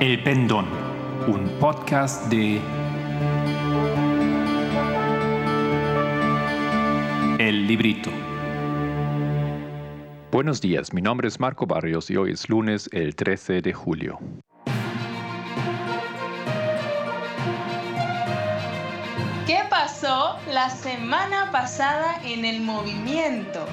El Pendón, un podcast de El Librito. Buenos días, mi nombre es Marco Barrios y hoy es lunes el 13 de julio. ¿Qué pasó la semana pasada en el movimiento?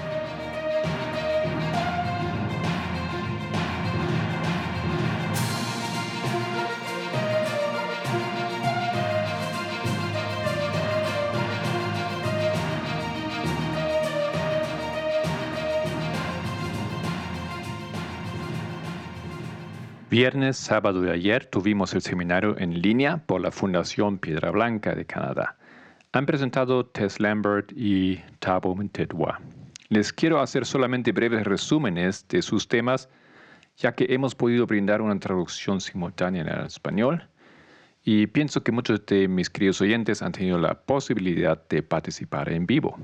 Viernes, sábado y ayer tuvimos el seminario en línea por la Fundación Piedra Blanca de Canadá. Han presentado Tess Lambert y Tabo Mtedwa. Les quiero hacer solamente breves resúmenes de sus temas, ya que hemos podido brindar una traducción simultánea en español y pienso que muchos de mis queridos oyentes han tenido la posibilidad de participar en vivo.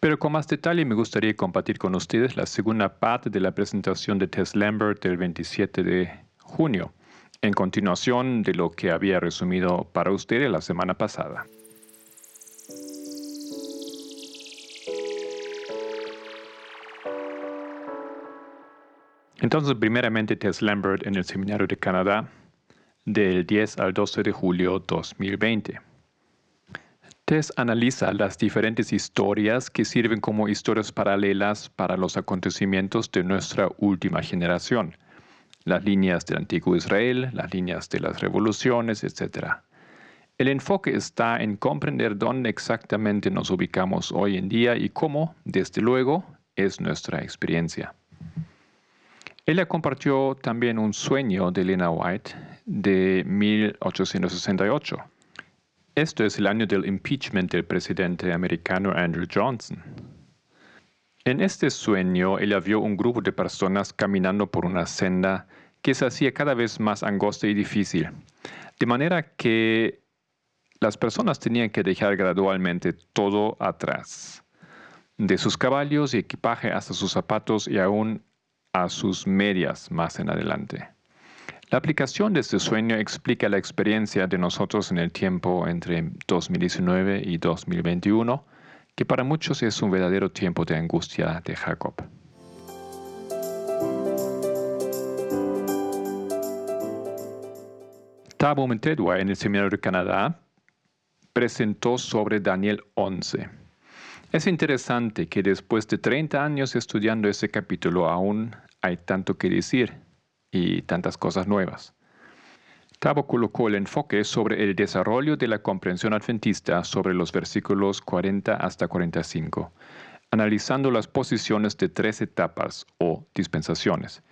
Pero con más detalle me gustaría compartir con ustedes la segunda parte de la presentación de Tess Lambert del 27 de junio, en continuación de lo que había resumido para ustedes la semana pasada. Entonces, primeramente, Tess Lambert en el Seminario de Canadá del 10 al 12 de julio 2020. Tess analiza las diferentes historias que sirven como historias paralelas para los acontecimientos de nuestra última generación, las líneas del antiguo Israel, las líneas de las revoluciones, etc. El enfoque está en comprender dónde exactamente nos ubicamos hoy en día y cómo, desde luego, es nuestra experiencia. Ella compartió también un sueño de Lena White de 1868 esto es el año del impeachment del presidente americano Andrew Johnson. En este sueño, ella vio un grupo de personas caminando por una senda que se hacía cada vez más angosta y difícil, de manera que las personas tenían que dejar gradualmente todo atrás, de sus caballos y equipaje hasta sus zapatos y aún a sus medias más en adelante. La aplicación de este sueño explica la experiencia de nosotros en el tiempo entre 2019 y 2021, que para muchos es un verdadero tiempo de angustia de Jacob. Tabo Mentedwa en el Seminario de Canadá presentó sobre Daniel 11. Es interesante que después de 30 años estudiando ese capítulo aún hay tanto que decir y tantas cosas nuevas. Tabo colocó el enfoque sobre el desarrollo de la comprensión adventista sobre los versículos 40 hasta 45, analizando las posiciones de tres etapas o dispensaciones.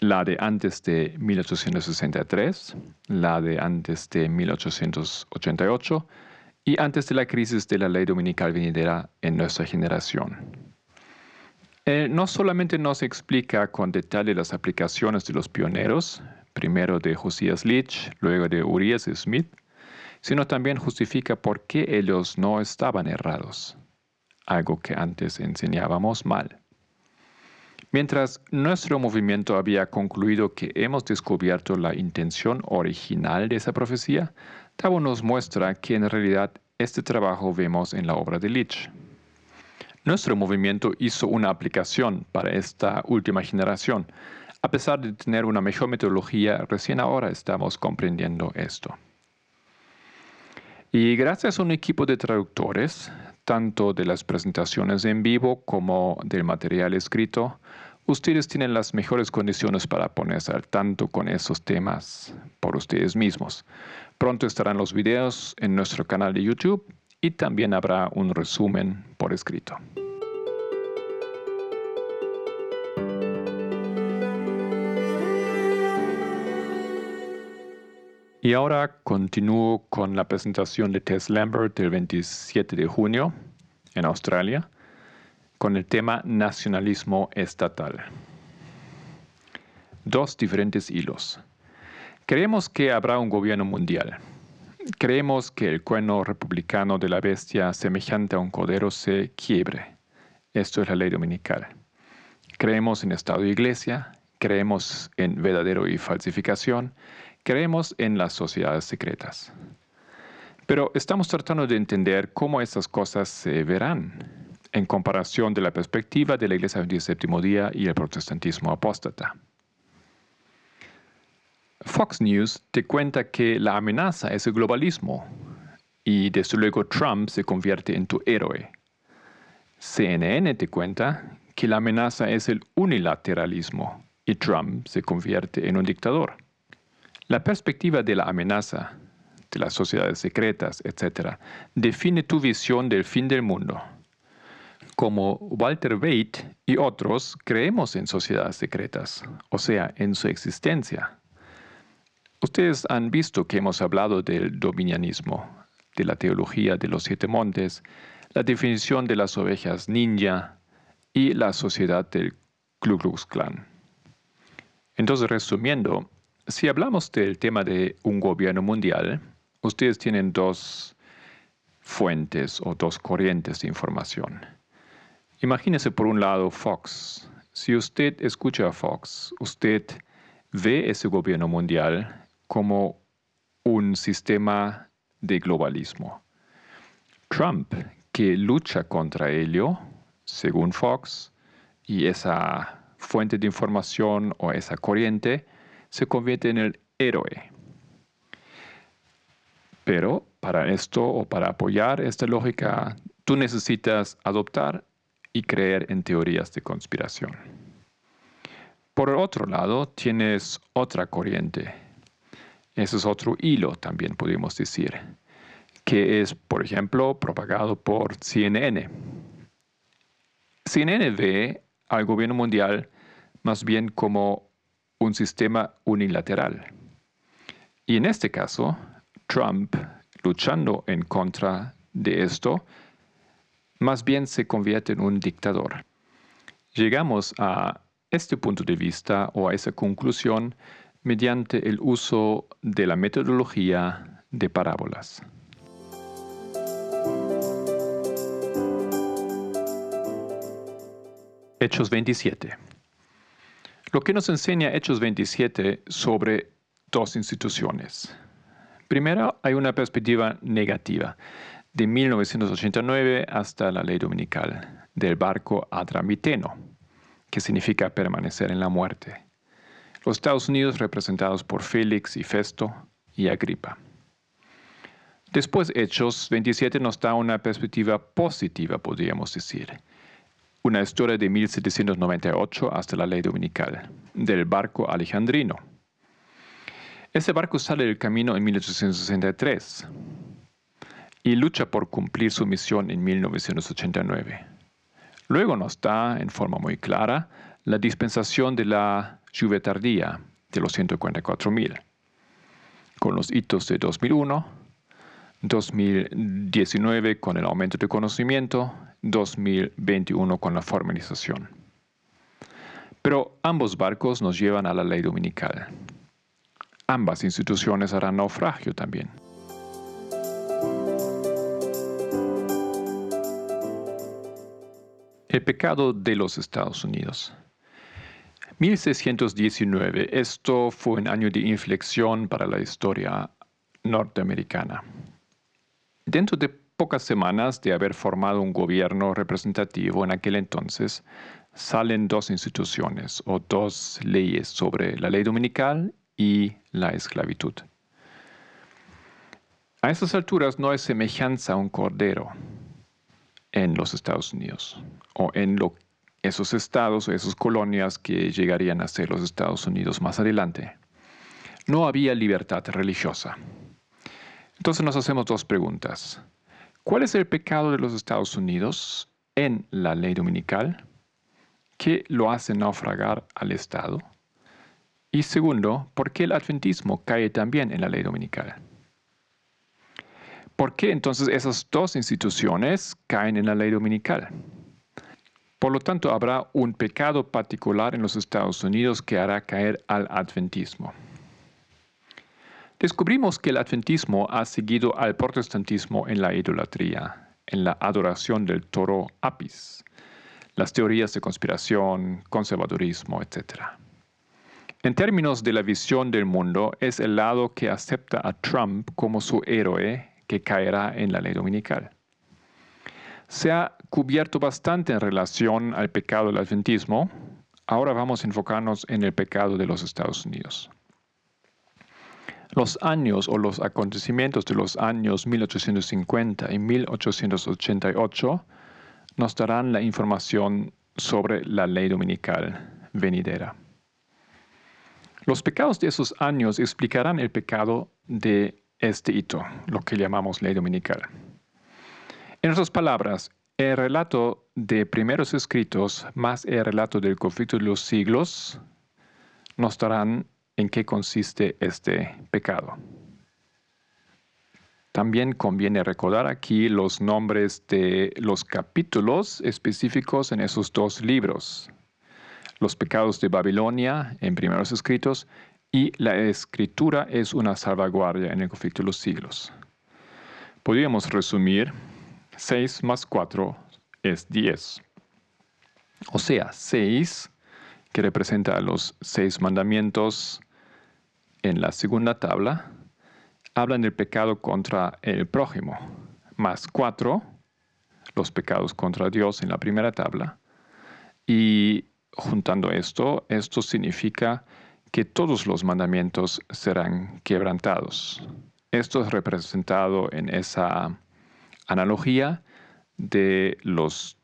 La de antes de 1863, la de antes de 1888 y antes de la crisis de la ley dominical venidera en nuestra generación. Eh, no solamente nos explica con detalle las aplicaciones de los pioneros, primero de Josías Leach, luego de Urias Smith, sino también justifica por qué ellos no estaban errados, algo que antes enseñábamos mal. Mientras nuestro movimiento había concluido que hemos descubierto la intención original de esa profecía, Tabo nos muestra que en realidad este trabajo vemos en la obra de Leach. Nuestro movimiento hizo una aplicación para esta última generación. A pesar de tener una mejor metodología, recién ahora estamos comprendiendo esto. Y gracias a un equipo de traductores, tanto de las presentaciones en vivo como del material escrito, ustedes tienen las mejores condiciones para ponerse al tanto con esos temas por ustedes mismos. Pronto estarán los videos en nuestro canal de YouTube y también habrá un resumen por escrito. Y ahora continúo con la presentación de Tess Lambert del 27 de junio en Australia con el tema nacionalismo estatal. Dos diferentes hilos. Creemos que habrá un gobierno mundial Creemos que el cuerno republicano de la bestia semejante a un cordero se quiebre. Esto es la ley dominical. Creemos en Estado e Iglesia, creemos en verdadero y falsificación, creemos en las sociedades secretas. Pero estamos tratando de entender cómo estas cosas se verán en comparación de la perspectiva de la Iglesia del séptimo día y el protestantismo apóstata. Fox News te cuenta que la amenaza es el globalismo y desde luego Trump se convierte en tu héroe. CNN te cuenta que la amenaza es el unilateralismo y Trump se convierte en un dictador. La perspectiva de la amenaza, de las sociedades secretas, etc., define tu visión del fin del mundo. Como Walter Waite y otros, creemos en sociedades secretas, o sea, en su existencia. Ustedes han visto que hemos hablado del dominianismo, de la teología de los siete montes, la definición de las ovejas ninja y la sociedad del Ku Klux Klan. Entonces, resumiendo, si hablamos del tema de un gobierno mundial, ustedes tienen dos fuentes o dos corrientes de información. Imagínese por un lado Fox. Si usted escucha a Fox, usted ve ese gobierno mundial como un sistema de globalismo. Trump, que lucha contra ello, según Fox, y esa fuente de información o esa corriente, se convierte en el héroe. Pero para esto o para apoyar esta lógica, tú necesitas adoptar y creer en teorías de conspiración. Por otro lado, tienes otra corriente ese es otro hilo también podemos decir, que es, por ejemplo, propagado por CNN. CNN ve al gobierno mundial más bien como un sistema unilateral. Y en este caso, Trump, luchando en contra de esto, más bien se convierte en un dictador. Llegamos a este punto de vista o a esa conclusión mediante el uso de la metodología de parábolas. Hechos 27. Lo que nos enseña Hechos 27 sobre dos instituciones. Primero, hay una perspectiva negativa, de 1989 hasta la ley dominical, del barco adramiteno, que significa permanecer en la muerte los Estados Unidos representados por Félix y Festo y Agripa. Después Hechos 27 nos da una perspectiva positiva, podríamos decir. Una historia de 1798 hasta la ley dominical, del barco alejandrino. Ese barco sale del camino en 1863 y lucha por cumplir su misión en 1989. Luego nos da, en forma muy clara, la dispensación de la lluvia tardía de los 144.000, con los hitos de 2001, 2019 con el aumento de conocimiento, 2021 con la formalización. Pero ambos barcos nos llevan a la ley dominical. Ambas instituciones harán naufragio también. El pecado de los Estados Unidos. 1619. Esto fue un año de inflexión para la historia norteamericana. Dentro de pocas semanas de haber formado un gobierno representativo en aquel entonces, salen dos instituciones o dos leyes sobre la ley dominical y la esclavitud. A estas alturas no hay semejanza a un cordero en los Estados Unidos o en lo esos estados esas colonias que llegarían a ser los Estados Unidos más adelante. No había libertad religiosa. Entonces nos hacemos dos preguntas. ¿Cuál es el pecado de los Estados Unidos en la ley dominical? ¿Qué lo hace naufragar al Estado? Y segundo, ¿por qué el adventismo cae también en la ley dominical? ¿Por qué entonces esas dos instituciones caen en la ley dominical? Por lo tanto, habrá un pecado particular en los Estados Unidos que hará caer al adventismo. Descubrimos que el adventismo ha seguido al protestantismo en la idolatría, en la adoración del toro Apis, las teorías de conspiración, conservadurismo, etc. En términos de la visión del mundo, es el lado que acepta a Trump como su héroe que caerá en la ley dominical. Se ha cubierto bastante en relación al pecado del adventismo. Ahora vamos a enfocarnos en el pecado de los Estados Unidos. Los años o los acontecimientos de los años 1850 y 1888 nos darán la información sobre la ley dominical venidera. Los pecados de esos años explicarán el pecado de este hito, lo que llamamos ley dominical. En otras palabras, el relato de primeros escritos más el relato del conflicto de los siglos nos darán en qué consiste este pecado. También conviene recordar aquí los nombres de los capítulos específicos en esos dos libros, los pecados de Babilonia en primeros escritos y la escritura es una salvaguardia en el conflicto de los siglos. Podríamos resumir, 6 más 4 es 10. O sea, 6, que representa los seis mandamientos en la segunda tabla, hablan del pecado contra el prójimo, más 4, los pecados contra Dios en la primera tabla, y juntando esto, esto significa que todos los mandamientos serán quebrantados. Esto es representado en esa analogía de los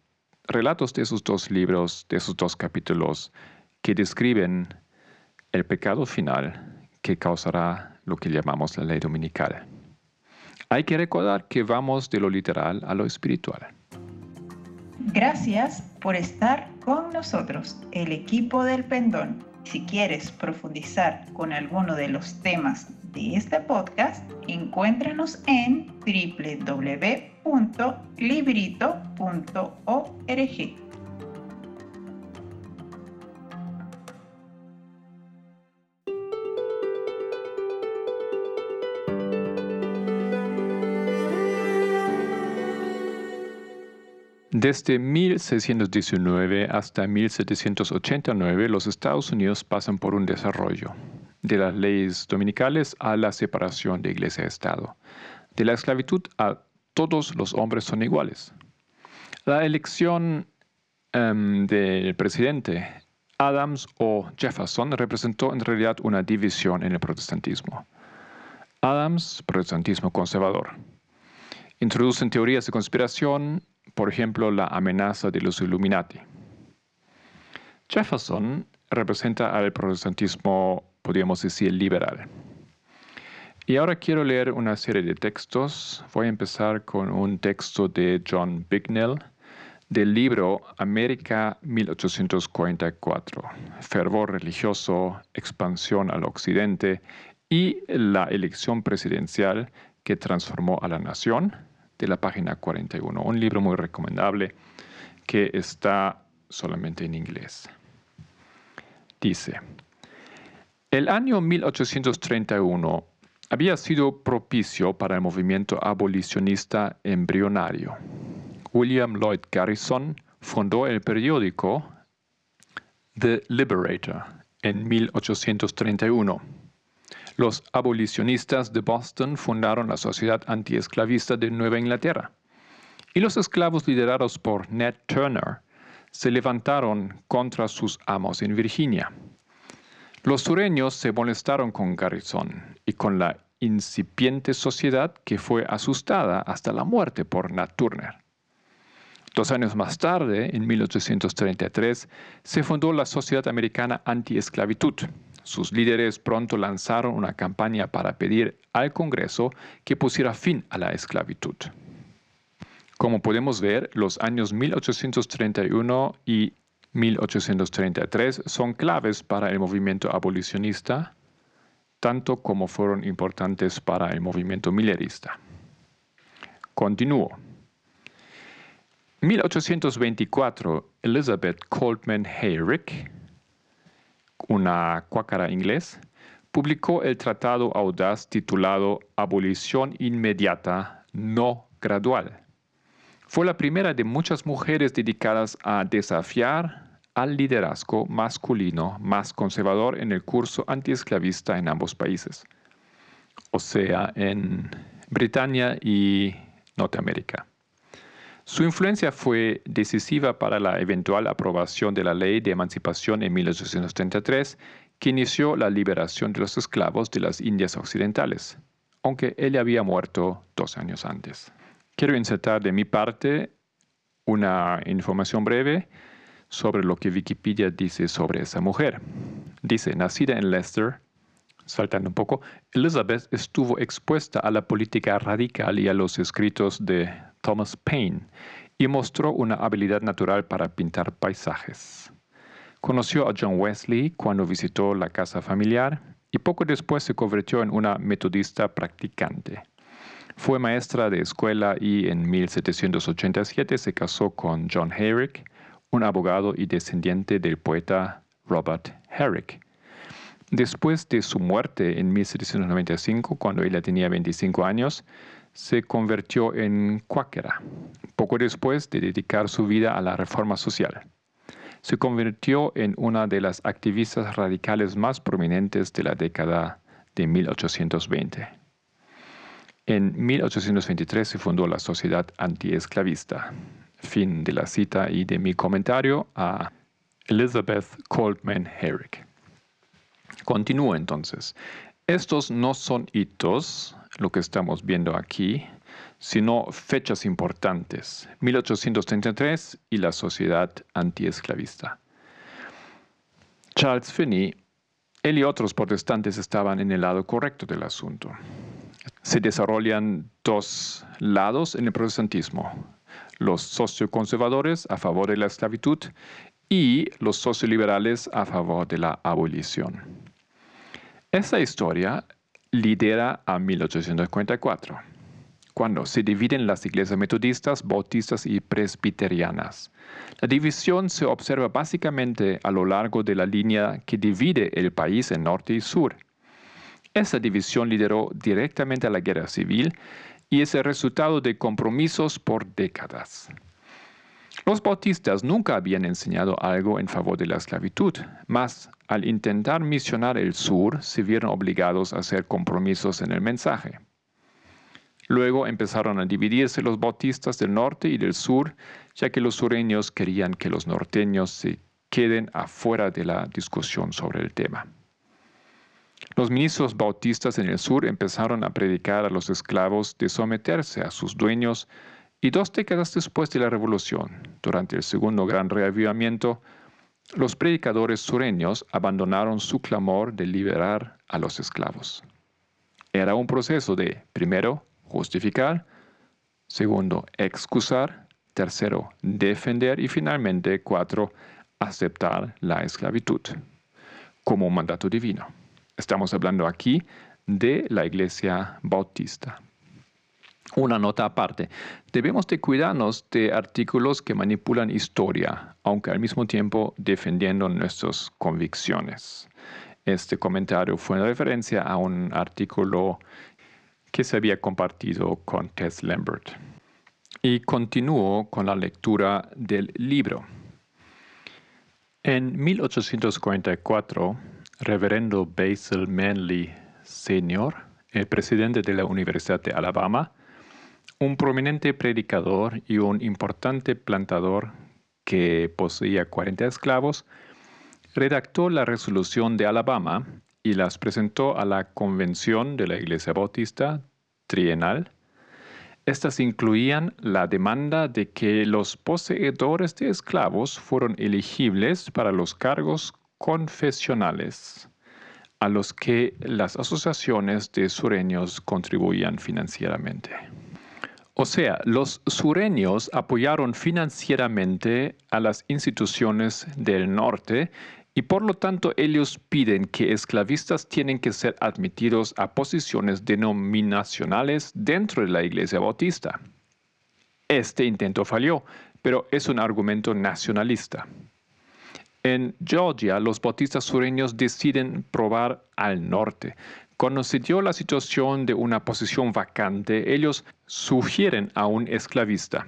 relatos de esos dos libros, de esos dos capítulos, que describen el pecado final que causará lo que llamamos la ley dominical. Hay que recordar que vamos de lo literal a lo espiritual. Gracias por estar con nosotros, el equipo del Pendón. Si quieres profundizar con alguno de los temas de este podcast, encuéntranos en www.librito.org. Desde 1619 hasta 1789, los Estados Unidos pasan por un desarrollo, de las leyes dominicales a la separación de iglesia-estado, de la esclavitud a todos los hombres son iguales. La elección em, del presidente Adams o Jefferson representó en realidad una división en el protestantismo. Adams, protestantismo conservador. Introducen teorías de conspiración por ejemplo, la amenaza de los Illuminati. Jefferson representa al protestantismo, podríamos decir, liberal. Y ahora quiero leer una serie de textos. Voy a empezar con un texto de John Bignell del libro América 1844, Fervor religioso, expansión al occidente y la elección presidencial que transformó a la nación, de la página 41. Un libro muy recomendable que está solamente en inglés. Dice, el año 1831 había sido propicio para el movimiento abolicionista embrionario. William Lloyd Garrison fundó el periódico The Liberator en 1831 los abolicionistas de Boston fundaron la Sociedad Antiesclavista de Nueva Inglaterra. Y los esclavos liderados por Ned Turner se levantaron contra sus amos en Virginia. Los sureños se molestaron con Garrison y con la incipiente sociedad que fue asustada hasta la muerte por Nat Turner. Dos años más tarde, en 1833, se fundó la Sociedad Americana Anti-Esclavitud, sus líderes pronto lanzaron una campaña para pedir al Congreso que pusiera fin a la esclavitud. Como podemos ver, los años 1831 y 1833 son claves para el movimiento abolicionista, tanto como fueron importantes para el movimiento millerista. Continúo. 1824, Elizabeth Coltman Hayrick una cuácara inglés, publicó el tratado audaz titulado Abolición inmediata, no gradual. Fue la primera de muchas mujeres dedicadas a desafiar al liderazgo masculino más conservador en el curso antiesclavista en ambos países, o sea, en Britania y Norteamérica. Su influencia fue decisiva para la eventual aprobación de la Ley de Emancipación en 1833, que inició la liberación de los esclavos de las Indias Occidentales, aunque él había muerto dos años antes. Quiero insertar de mi parte una información breve sobre lo que Wikipedia dice sobre esa mujer. Dice, nacida en Leicester, saltando un poco, Elizabeth estuvo expuesta a la política radical y a los escritos de Thomas Paine y mostró una habilidad natural para pintar paisajes. Conoció a John Wesley cuando visitó la casa familiar y poco después se convirtió en una metodista practicante. Fue maestra de escuela y en 1787 se casó con John Herrick, un abogado y descendiente del poeta Robert Herrick. Después de su muerte en 1795, cuando ella tenía 25 años, se convirtió en cuáquera, poco después de dedicar su vida a la reforma social. Se convirtió en una de las activistas radicales más prominentes de la década de 1820. En 1823 se fundó la Sociedad Antiesclavista. Fin de la cita y de mi comentario a Elizabeth Coltman Herrick. Continúo entonces. Estos no son hitos, lo que estamos viendo aquí, sino fechas importantes, 1833 y la sociedad antiesclavista. Charles Finney, él y otros protestantes estaban en el lado correcto del asunto. Se desarrollan dos lados en el protestantismo, los socioconservadores a favor de la esclavitud y los socioliberales a favor de la abolición. Esta historia lidera a 1854, cuando se dividen las iglesias metodistas, bautistas y presbiterianas. La división se observa básicamente a lo largo de la línea que divide el país en norte y sur. Esta división lideró directamente a la guerra civil y es el resultado de compromisos por décadas. Los bautistas nunca habían enseñado algo en favor de la esclavitud, mas al intentar misionar el sur se vieron obligados a hacer compromisos en el mensaje. Luego empezaron a dividirse los bautistas del norte y del sur, ya que los sureños querían que los norteños se queden afuera de la discusión sobre el tema. Los ministros bautistas en el sur empezaron a predicar a los esclavos de someterse a sus dueños y dos décadas después de la Revolución, durante el segundo gran reavivamiento, los predicadores sureños abandonaron su clamor de liberar a los esclavos. Era un proceso de, primero, justificar, segundo, excusar, tercero, defender y finalmente, cuatro, aceptar la esclavitud como un mandato divino. Estamos hablando aquí de la iglesia bautista. Una nota aparte. Debemos de cuidarnos de artículos que manipulan historia, aunque al mismo tiempo defendiendo nuestras convicciones. Este comentario fue en referencia a un artículo que se había compartido con Tess Lambert. Y continúo con la lectura del libro. En 1844, Reverendo Basil Manley Sr., el presidente de la Universidad de Alabama, un prominente predicador y un importante plantador que poseía 40 esclavos, redactó la resolución de Alabama y las presentó a la Convención de la Iglesia Bautista Trienal. Estas incluían la demanda de que los poseedores de esclavos fueron elegibles para los cargos confesionales a los que las asociaciones de sureños contribuían financieramente. O sea, los sureños apoyaron financieramente a las instituciones del norte y por lo tanto ellos piden que esclavistas tienen que ser admitidos a posiciones denominacionales dentro de la Iglesia Bautista. Este intento falló, pero es un argumento nacionalista. En Georgia, los bautistas sureños deciden probar al norte, cuando se dio la situación de una posición vacante, ellos sugieren a un esclavista.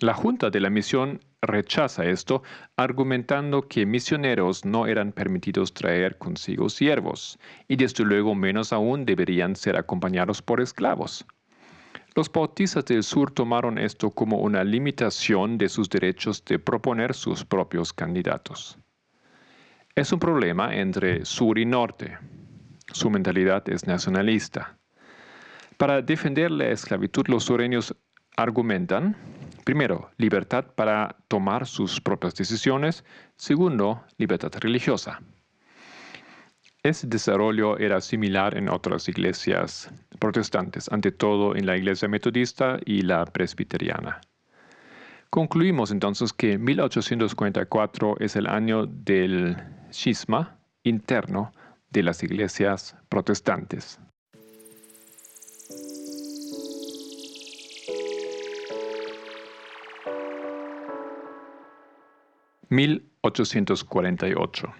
La junta de la misión rechaza esto, argumentando que misioneros no eran permitidos traer consigo siervos, y desde luego menos aún deberían ser acompañados por esclavos. Los bautistas del sur tomaron esto como una limitación de sus derechos de proponer sus propios candidatos. Es un problema entre sur y norte. Su mentalidad es nacionalista. Para defender la esclavitud, los sureños argumentan, primero, libertad para tomar sus propias decisiones, segundo, libertad religiosa. Ese desarrollo era similar en otras iglesias protestantes, ante todo en la iglesia metodista y la presbiteriana. Concluimos entonces que 1844 es el año del cisma interno de las iglesias protestantes. ¿1848?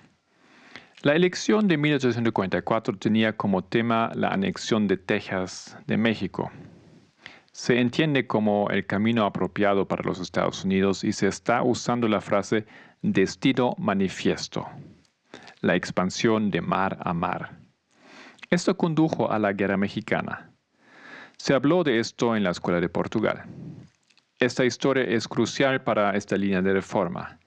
La elección de 1844 tenía como tema la anexión de Texas de México. Se entiende como el camino apropiado para los Estados Unidos y se está usando la frase destino manifiesto, la expansión de mar a mar. Esto condujo a la guerra mexicana. Se habló de esto en la Escuela de Portugal. Esta historia es crucial para esta línea de reforma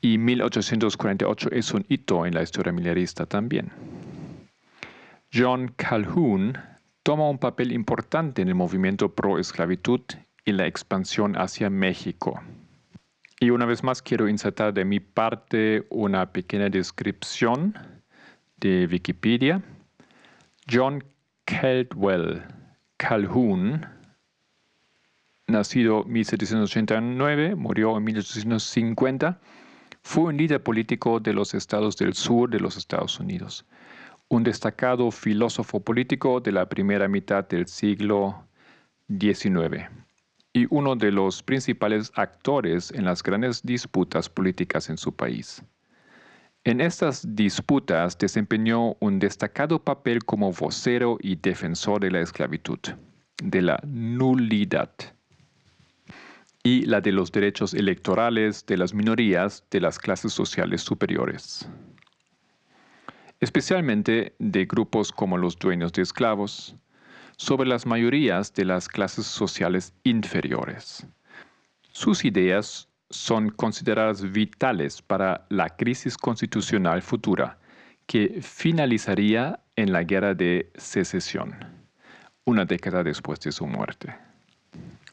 y 1848 es un hito en la historia militarista también. John Calhoun toma un papel importante en el movimiento pro esclavitud y la expansión hacia México. Y una vez más quiero insertar de mi parte una pequeña descripción de Wikipedia. John Caldwell Calhoun, nacido en 1789, murió en 1850 fue un líder político de los estados del sur de los Estados Unidos, un destacado filósofo político de la primera mitad del siglo XIX y uno de los principales actores en las grandes disputas políticas en su país. En estas disputas desempeñó un destacado papel como vocero y defensor de la esclavitud, de la nulidad y la de los derechos electorales de las minorías de las clases sociales superiores, especialmente de grupos como los dueños de esclavos, sobre las mayorías de las clases sociales inferiores. Sus ideas son consideradas vitales para la crisis constitucional futura que finalizaría en la guerra de secesión, una década después de su muerte.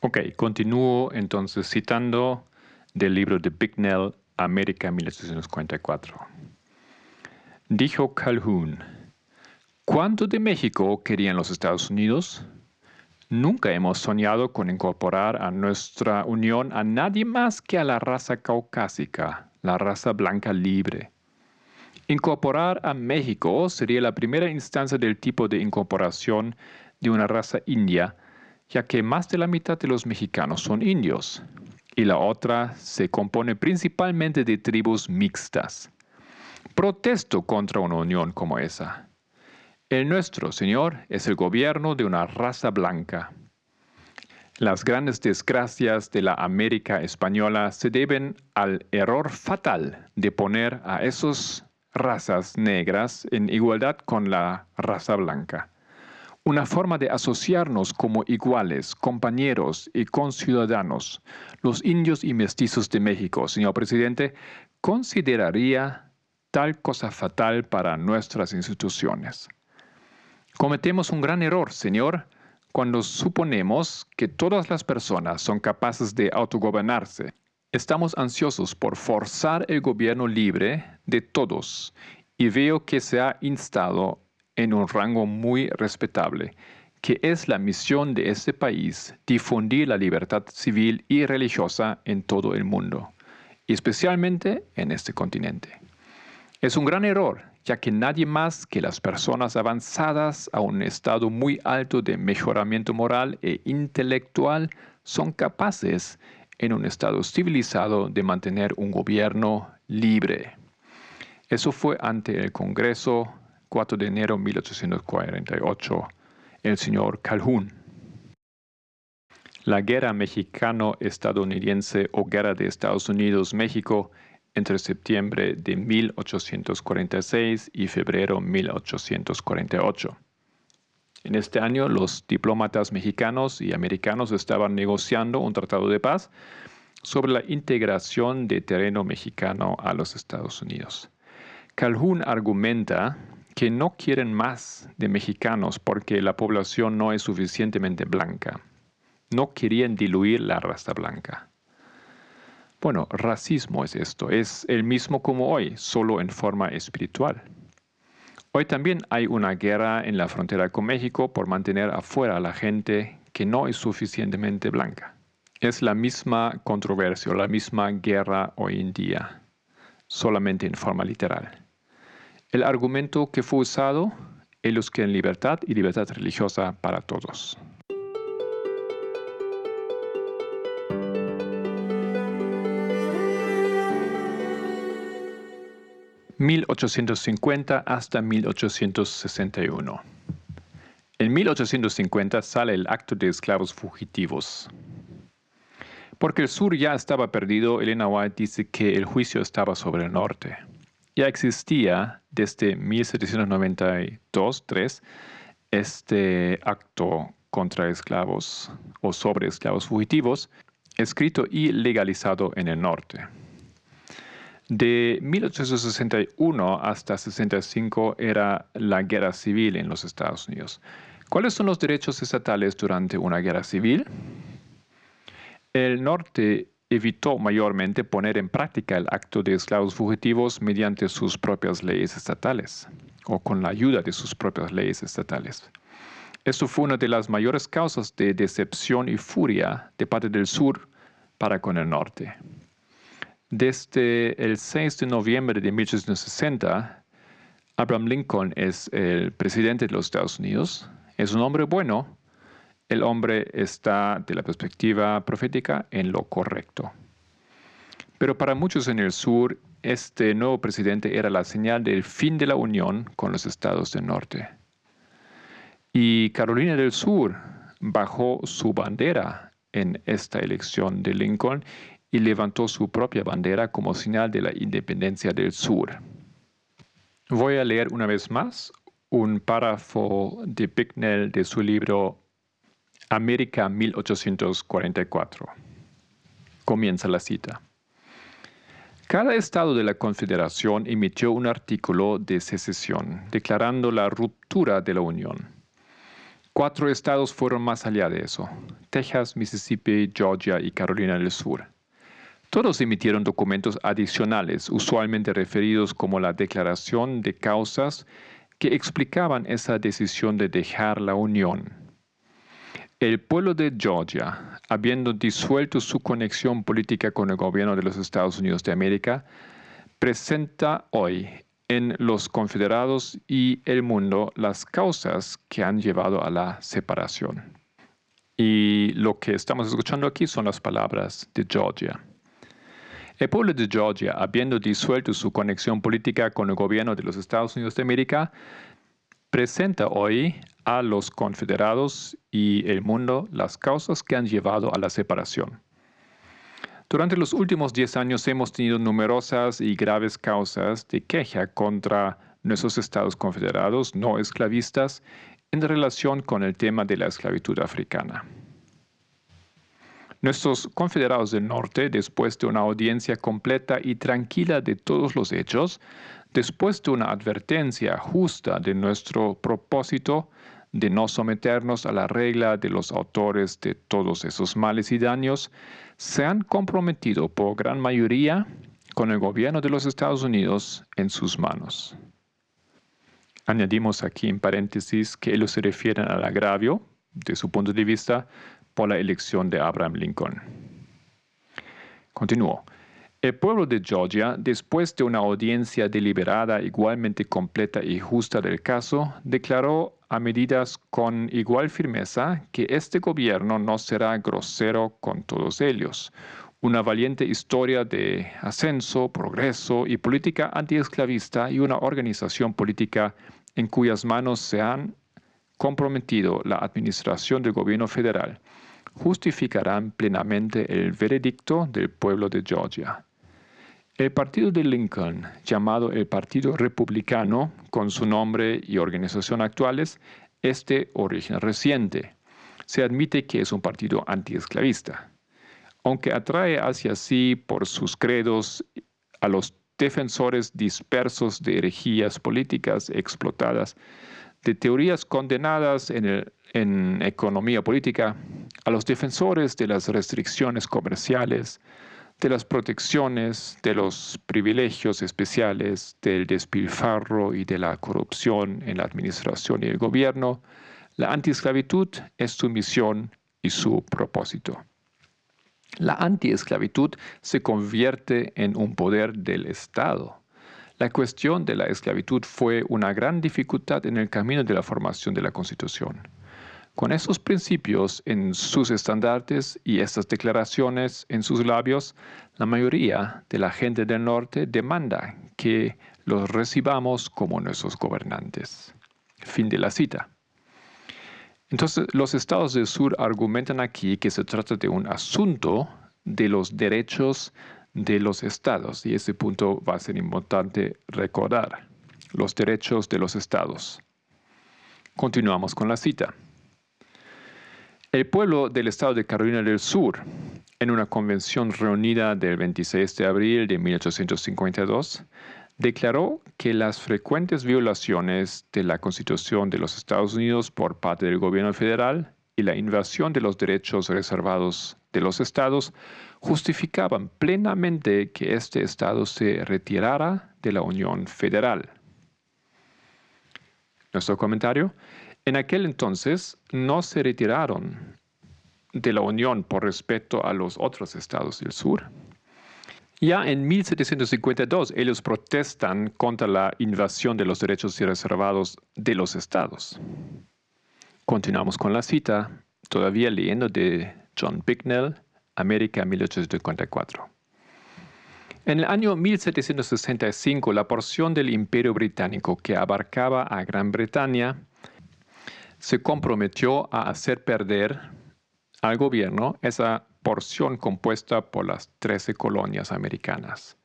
Ok, continúo entonces citando del libro de Bicknell, América 1844. Dijo Calhoun, ¿cuánto de México querían los Estados Unidos? Nunca hemos soñado con incorporar a nuestra unión a nadie más que a la raza caucásica, la raza blanca libre. Incorporar a México sería la primera instancia del tipo de incorporación de una raza india ya que más de la mitad de los mexicanos son indios y la otra se compone principalmente de tribus mixtas. Protesto contra una unión como esa. El nuestro, Señor, es el gobierno de una raza blanca. Las grandes desgracias de la América española se deben al error fatal de poner a esas razas negras en igualdad con la raza blanca una forma de asociarnos como iguales, compañeros y conciudadanos. Los indios y mestizos de México, señor presidente, consideraría tal cosa fatal para nuestras instituciones. Cometemos un gran error, señor, cuando suponemos que todas las personas son capaces de autogobernarse. Estamos ansiosos por forzar el gobierno libre de todos y veo que se ha instado en un rango muy respetable, que es la misión de este país difundir la libertad civil y religiosa en todo el mundo, y especialmente en este continente. Es un gran error, ya que nadie más que las personas avanzadas a un estado muy alto de mejoramiento moral e intelectual son capaces, en un estado civilizado, de mantener un gobierno libre. Eso fue ante el Congreso 4 de enero de 1848, el señor Calhoun. la Guerra Mexicano-Estadounidense o Guerra de Estados Unidos-México entre septiembre de 1846 y febrero 1848. En este año los diplomatas mexicanos y americanos estaban negociando un tratado de paz sobre la integración de terreno mexicano a los Estados Unidos. Calhoun argumenta que no quieren más de mexicanos porque la población no es suficientemente blanca. No querían diluir la raza blanca. Bueno, racismo es esto, es el mismo como hoy, solo en forma espiritual. Hoy también hay una guerra en la frontera con México por mantener afuera a la gente que no es suficientemente blanca. Es la misma controversia, la misma guerra hoy en día, solamente en forma literal. El argumento que fue usado, ellos quieren libertad y libertad religiosa para todos. 1850 hasta 1861. En 1850 sale el acto de esclavos fugitivos. Porque el sur ya estaba perdido, Elena White dice que el juicio estaba sobre el norte. Ya existía desde 1792-3 este acto contra esclavos o sobre esclavos fugitivos, escrito y legalizado en el norte. De 1861 hasta 65 era la guerra civil en los Estados Unidos. ¿Cuáles son los derechos estatales durante una guerra civil? El norte evitó mayormente poner en práctica el acto de esclavos fugitivos mediante sus propias leyes estatales o con la ayuda de sus propias leyes estatales. Esto fue una de las mayores causas de decepción y furia de parte del sur para con el norte. Desde el 6 de noviembre de 1860, Abraham Lincoln es el presidente de los Estados Unidos. Es un hombre bueno. El hombre está, de la perspectiva profética, en lo correcto. Pero para muchos en el sur, este nuevo presidente era la señal del fin de la unión con los estados del norte. Y Carolina del Sur bajó su bandera en esta elección de Lincoln y levantó su propia bandera como señal de la independencia del sur. Voy a leer una vez más un párrafo de Bicknell de su libro América 1844. Comienza la cita. Cada estado de la Confederación emitió un artículo de secesión declarando la ruptura de la Unión. Cuatro estados fueron más allá de eso, Texas, Mississippi, Georgia y Carolina del Sur. Todos emitieron documentos adicionales, usualmente referidos como la Declaración de Causas, que explicaban esa decisión de dejar la Unión. El pueblo de Georgia, habiendo disuelto su conexión política con el gobierno de los Estados Unidos de América, presenta hoy en los confederados y el mundo las causas que han llevado a la separación. Y lo que estamos escuchando aquí son las palabras de Georgia. El pueblo de Georgia, habiendo disuelto su conexión política con el gobierno de los Estados Unidos de América, presenta hoy a los confederados y el mundo las causas que han llevado a la separación. Durante los últimos 10 años hemos tenido numerosas y graves causas de queja contra nuestros estados confederados no esclavistas en relación con el tema de la esclavitud africana. Nuestros confederados del norte, después de una audiencia completa y tranquila de todos los hechos, después de una advertencia justa de nuestro propósito de no someternos a la regla de los autores de todos esos males y daños, se han comprometido por gran mayoría con el gobierno de los Estados Unidos en sus manos. Añadimos aquí en paréntesis que ellos se refieren al agravio, de su punto de vista, por la elección de Abraham Lincoln. Continuó. El pueblo de Georgia, después de una audiencia deliberada igualmente completa y justa del caso, declaró a medidas con igual firmeza que este gobierno no será grosero con todos ellos. Una valiente historia de ascenso, progreso y política antiesclavista y una organización política en cuyas manos se han comprometido la administración del gobierno federal justificarán plenamente el veredicto del pueblo de Georgia. El partido de Lincoln, llamado el Partido Republicano, con su nombre y organización actuales, es de origen reciente. Se admite que es un partido antiesclavista. Aunque atrae hacia sí por sus credos a los defensores dispersos de herejías políticas explotadas, de teorías condenadas en, economía política, a los defensores de las restricciones comerciales, de las protecciones, de los privilegios especiales, del despilfarro y de la corrupción en la administración y el gobierno, la antiesclavitud es su misión y su propósito. La antiesclavitud se convierte en un poder del Estado. La cuestión de la esclavitud fue una gran dificultad en el camino de la formación de la Constitución. Con esos principios en sus estandartes y estas declaraciones en sus labios, la mayoría de la gente del norte demanda que los recibamos como nuestros gobernantes. Fin de la cita. Entonces, los estados del sur argumentan aquí que se trata de un asunto de los derechos de los estados, y ese punto va a ser importante recordar, los derechos de los estados. Continuamos con la cita. El pueblo del estado de Carolina del Sur, en una convención reunida del 26 de abril de 1852, declaró que las frecuentes violaciones de la Constitución de los Estados Unidos por parte del gobierno federal y la invasión de los derechos reservados de los estados justificaban plenamente que este estado se retirara de la Unión Federal. Nuestro comentario. En aquel entonces no se retiraron de la Unión por respeto a los otros estados del sur. Ya en 1752 ellos protestan contra la invasión de los derechos reservados de los estados. Continuamos con la cita, todavía leyendo de John Bicknell, América 1854. En el año 1765, la porción del Imperio Británico que abarcaba a Gran Bretaña se comprometió a hacer perder al gobierno esa porción compuesta por las 13 colonias americanas.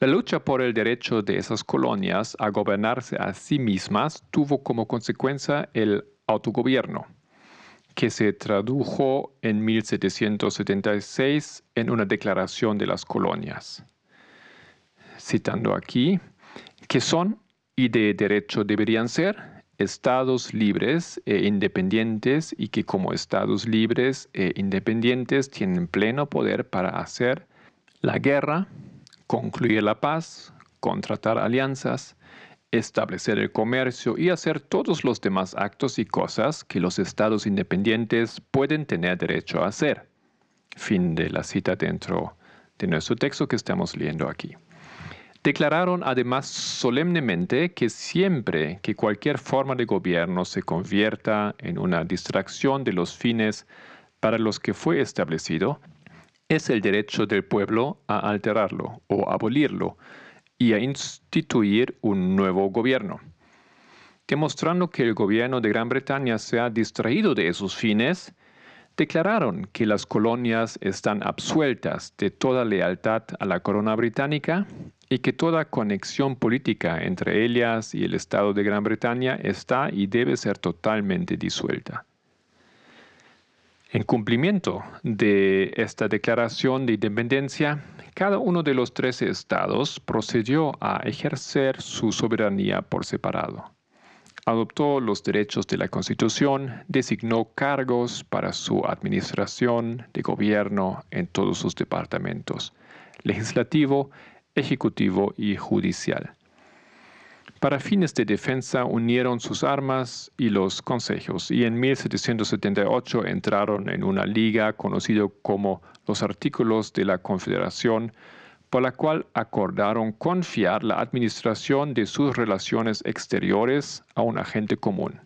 La lucha por el derecho de esas colonias a gobernarse a sí mismas tuvo como consecuencia el autogobierno, que se tradujo en 1776 en una declaración de las colonias. Citando aquí, que son y de derecho deberían ser estados libres e independientes y que como estados libres e independientes tienen pleno poder para hacer la guerra, concluir la paz, contratar alianzas, establecer el comercio y hacer todos los demás actos y cosas que los estados independientes pueden tener derecho a hacer. Fin de la cita dentro de nuestro texto que estamos leyendo aquí. Declararon además solemnemente que siempre que cualquier forma de gobierno se convierta en una distracción de los fines para los que fue establecido, es el derecho del pueblo a alterarlo o abolirlo y a instituir un nuevo gobierno. Demostrando que el gobierno de Gran Bretaña se ha distraído de esos fines, declararon que las colonias están absueltas de toda lealtad a la corona británica y que toda conexión política entre ellas y el Estado de Gran Bretaña está y debe ser totalmente disuelta. En cumplimiento de esta declaración de independencia, cada uno de los trece estados procedió a ejercer su soberanía por separado. Adoptó los derechos de la Constitución, designó cargos para su administración de gobierno en todos sus departamentos, legislativo, ejecutivo y judicial. Para fines de defensa unieron sus armas y los consejos y en 1778 entraron en una liga conocida como los Artículos de la Confederación, por la cual acordaron confiar la administración de sus relaciones exteriores a un agente común,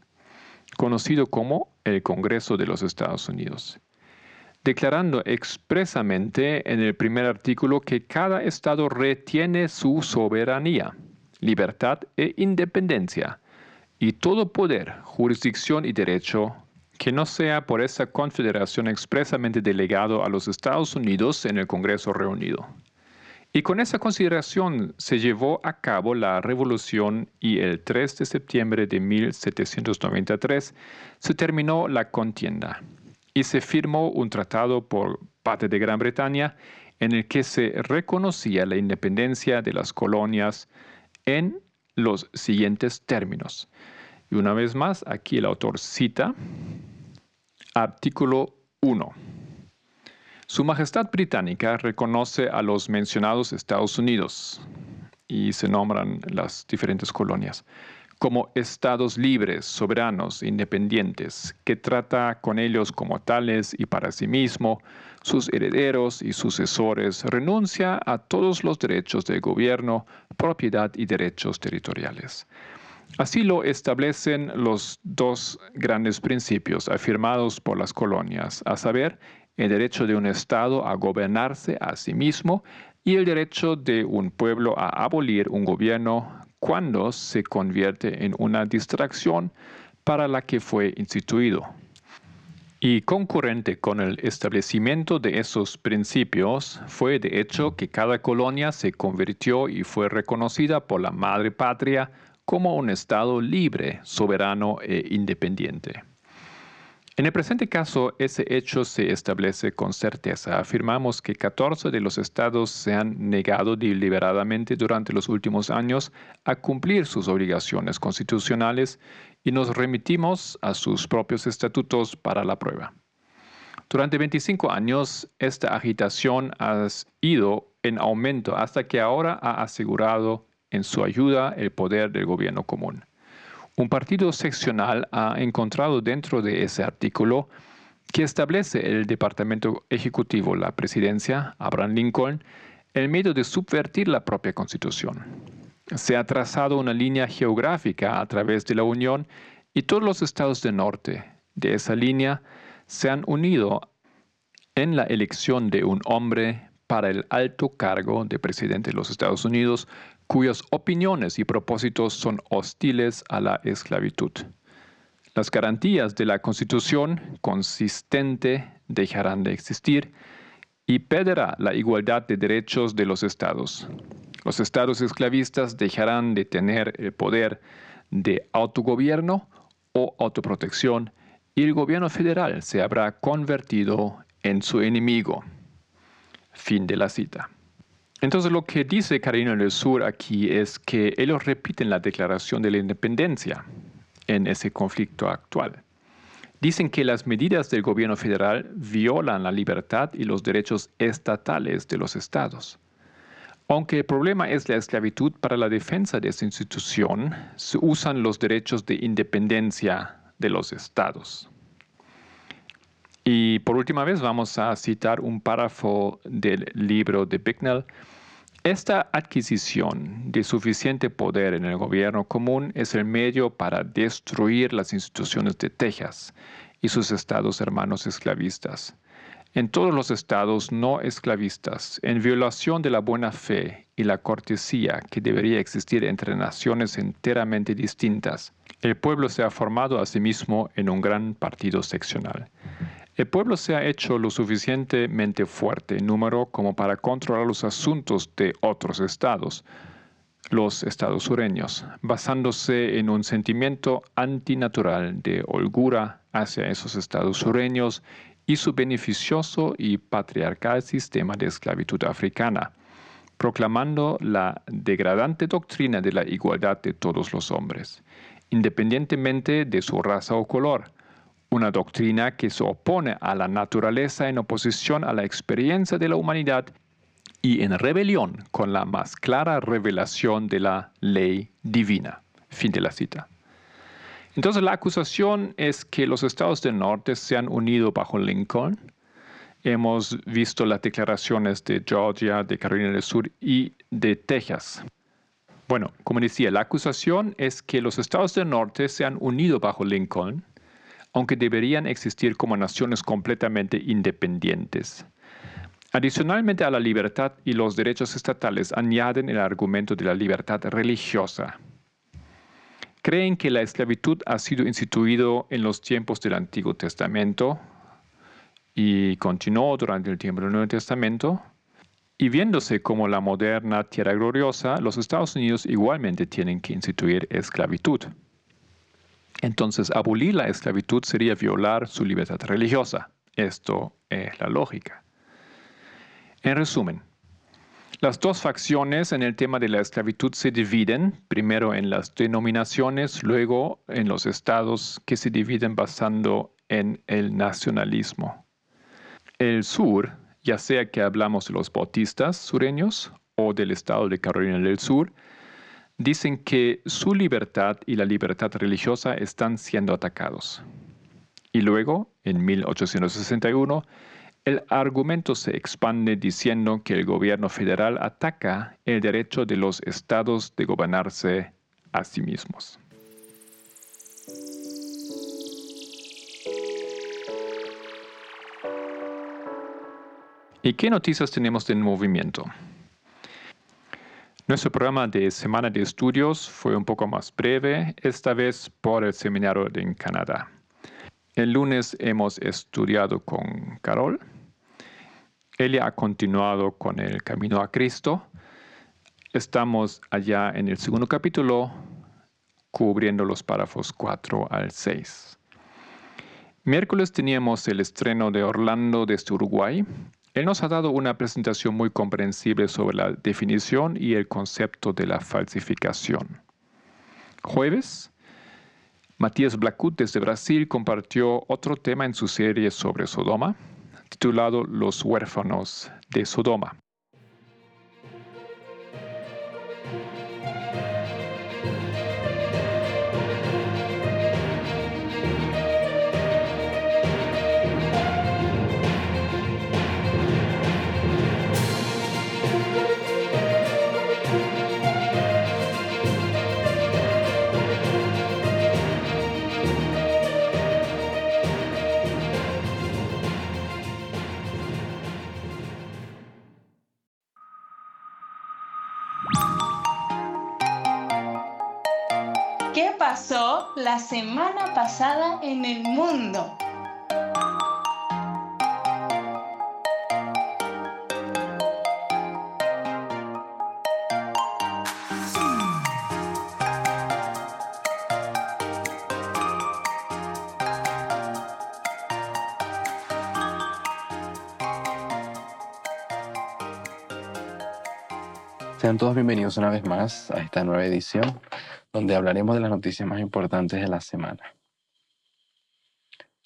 conocido como el Congreso de los Estados Unidos declarando expresamente en el primer artículo que cada Estado retiene su soberanía, libertad e independencia, y todo poder, jurisdicción y derecho que no sea por esa confederación expresamente delegado a los Estados Unidos en el Congreso reunido. Y con esa consideración se llevó a cabo la revolución y el 3 de septiembre de 1793 se terminó la contienda y se firmó un tratado por parte de Gran Bretaña en el que se reconocía la independencia de las colonias en los siguientes términos. Y una vez más, aquí el autor cita artículo 1. Su Majestad Británica reconoce a los mencionados Estados Unidos y se nombran las diferentes colonias como estados libres, soberanos, independientes, que trata con ellos como tales y para sí mismo, sus herederos y sucesores, renuncia a todos los derechos de gobierno, propiedad y derechos territoriales. Así lo establecen los dos grandes principios afirmados por las colonias, a saber, el derecho de un Estado a gobernarse a sí mismo y el derecho de un pueblo a abolir un gobierno cuando se convierte en una distracción para la que fue instituido. Y concurrente con el establecimiento de esos principios fue de hecho que cada colonia se convirtió y fue reconocida por la madre patria como un Estado libre, soberano e independiente. En el presente caso, ese hecho se establece con certeza. Afirmamos que 14 de los estados se han negado deliberadamente durante los últimos años a cumplir sus obligaciones constitucionales y nos remitimos a sus propios estatutos para la prueba. Durante 25 años, esta agitación ha ido en aumento hasta que ahora ha asegurado en su ayuda el poder del gobierno común. Un partido seccional ha encontrado dentro de ese artículo que establece el Departamento Ejecutivo, la presidencia, Abraham Lincoln, el medio de subvertir la propia constitución. Se ha trazado una línea geográfica a través de la Unión y todos los estados del norte de esa línea se han unido en la elección de un hombre para el alto cargo de presidente de los Estados Unidos cuyas opiniones y propósitos son hostiles a la esclavitud. Las garantías de la Constitución consistente dejarán de existir y perderá la igualdad de derechos de los estados. Los estados esclavistas dejarán de tener el poder de autogobierno o autoprotección y el gobierno federal se habrá convertido en su enemigo. Fin de la cita. Entonces lo que dice Carolina del Sur aquí es que ellos repiten la declaración de la independencia en ese conflicto actual. Dicen que las medidas del gobierno federal violan la libertad y los derechos estatales de los estados. Aunque el problema es la esclavitud, para la defensa de esa institución se usan los derechos de independencia de los estados. Y por última vez vamos a citar un párrafo del libro de Bicknell esta adquisición de suficiente poder en el gobierno común es el medio para destruir las instituciones de Texas y sus estados hermanos esclavistas. En todos los estados no esclavistas, en violación de la buena fe y la cortesía que debería existir entre naciones enteramente distintas, el pueblo se ha formado a sí mismo en un gran partido seccional. El pueblo se ha hecho lo suficientemente fuerte en número como para controlar los asuntos de otros estados, los estados sureños, basándose en un sentimiento antinatural de holgura hacia esos estados sureños y su beneficioso y patriarcal sistema de esclavitud africana, proclamando la degradante doctrina de la igualdad de todos los hombres, independientemente de su raza o color, una doctrina que se opone a la naturaleza en oposición a la experiencia de la humanidad y en rebelión con la más clara revelación de la ley divina. Fin de la cita. Entonces la acusación es que los estados del norte se han unido bajo Lincoln. Hemos visto las declaraciones de Georgia, de Carolina del Sur y de Texas. Bueno, como decía, la acusación es que los estados del norte se han unido bajo Lincoln aunque deberían existir como naciones completamente independientes. Adicionalmente a la libertad y los derechos estatales añaden el argumento de la libertad religiosa. creen que la esclavitud ha sido instituido en los tiempos del Antiguo Testamento y continuó durante el tiempo del Nuevo Testamento. Y viéndose como la moderna tierra gloriosa, los Estados Unidos igualmente tienen que instituir esclavitud. Entonces, abolir la esclavitud sería violar su libertad religiosa. Esto es la lógica. En resumen, las dos facciones en el tema de la esclavitud se dividen, primero en las denominaciones, luego en los estados que se dividen basando en el nacionalismo. El sur, ya sea que hablamos de los bautistas sureños o del estado de Carolina del Sur, dicen que su libertad y la libertad religiosa están siendo atacados. Y luego, en 1861, el argumento se expande diciendo que el gobierno federal ataca el derecho de los estados de gobernarse a sí mismos. ¿Y qué noticias tenemos del movimiento? Nuestro programa de semana de estudios fue un poco más breve, esta vez por el seminario en Canadá. El lunes hemos estudiado con Carol. Ella ha continuado con el camino a Cristo. Estamos allá en el segundo capítulo, cubriendo los párrafos 4 al 6. Miércoles teníamos el estreno de Orlando desde Uruguay él nos ha dado una presentación muy comprensible sobre la definición y el concepto de la falsificación. Jueves, Matías Blacut desde Brasil compartió otro tema en su serie sobre Sodoma, titulado Los huérfanos de Sodoma. Pasó la semana pasada en el mundo? Sean todos bienvenidos una vez más a esta nueva edición donde hablaremos de las noticias más importantes de la semana.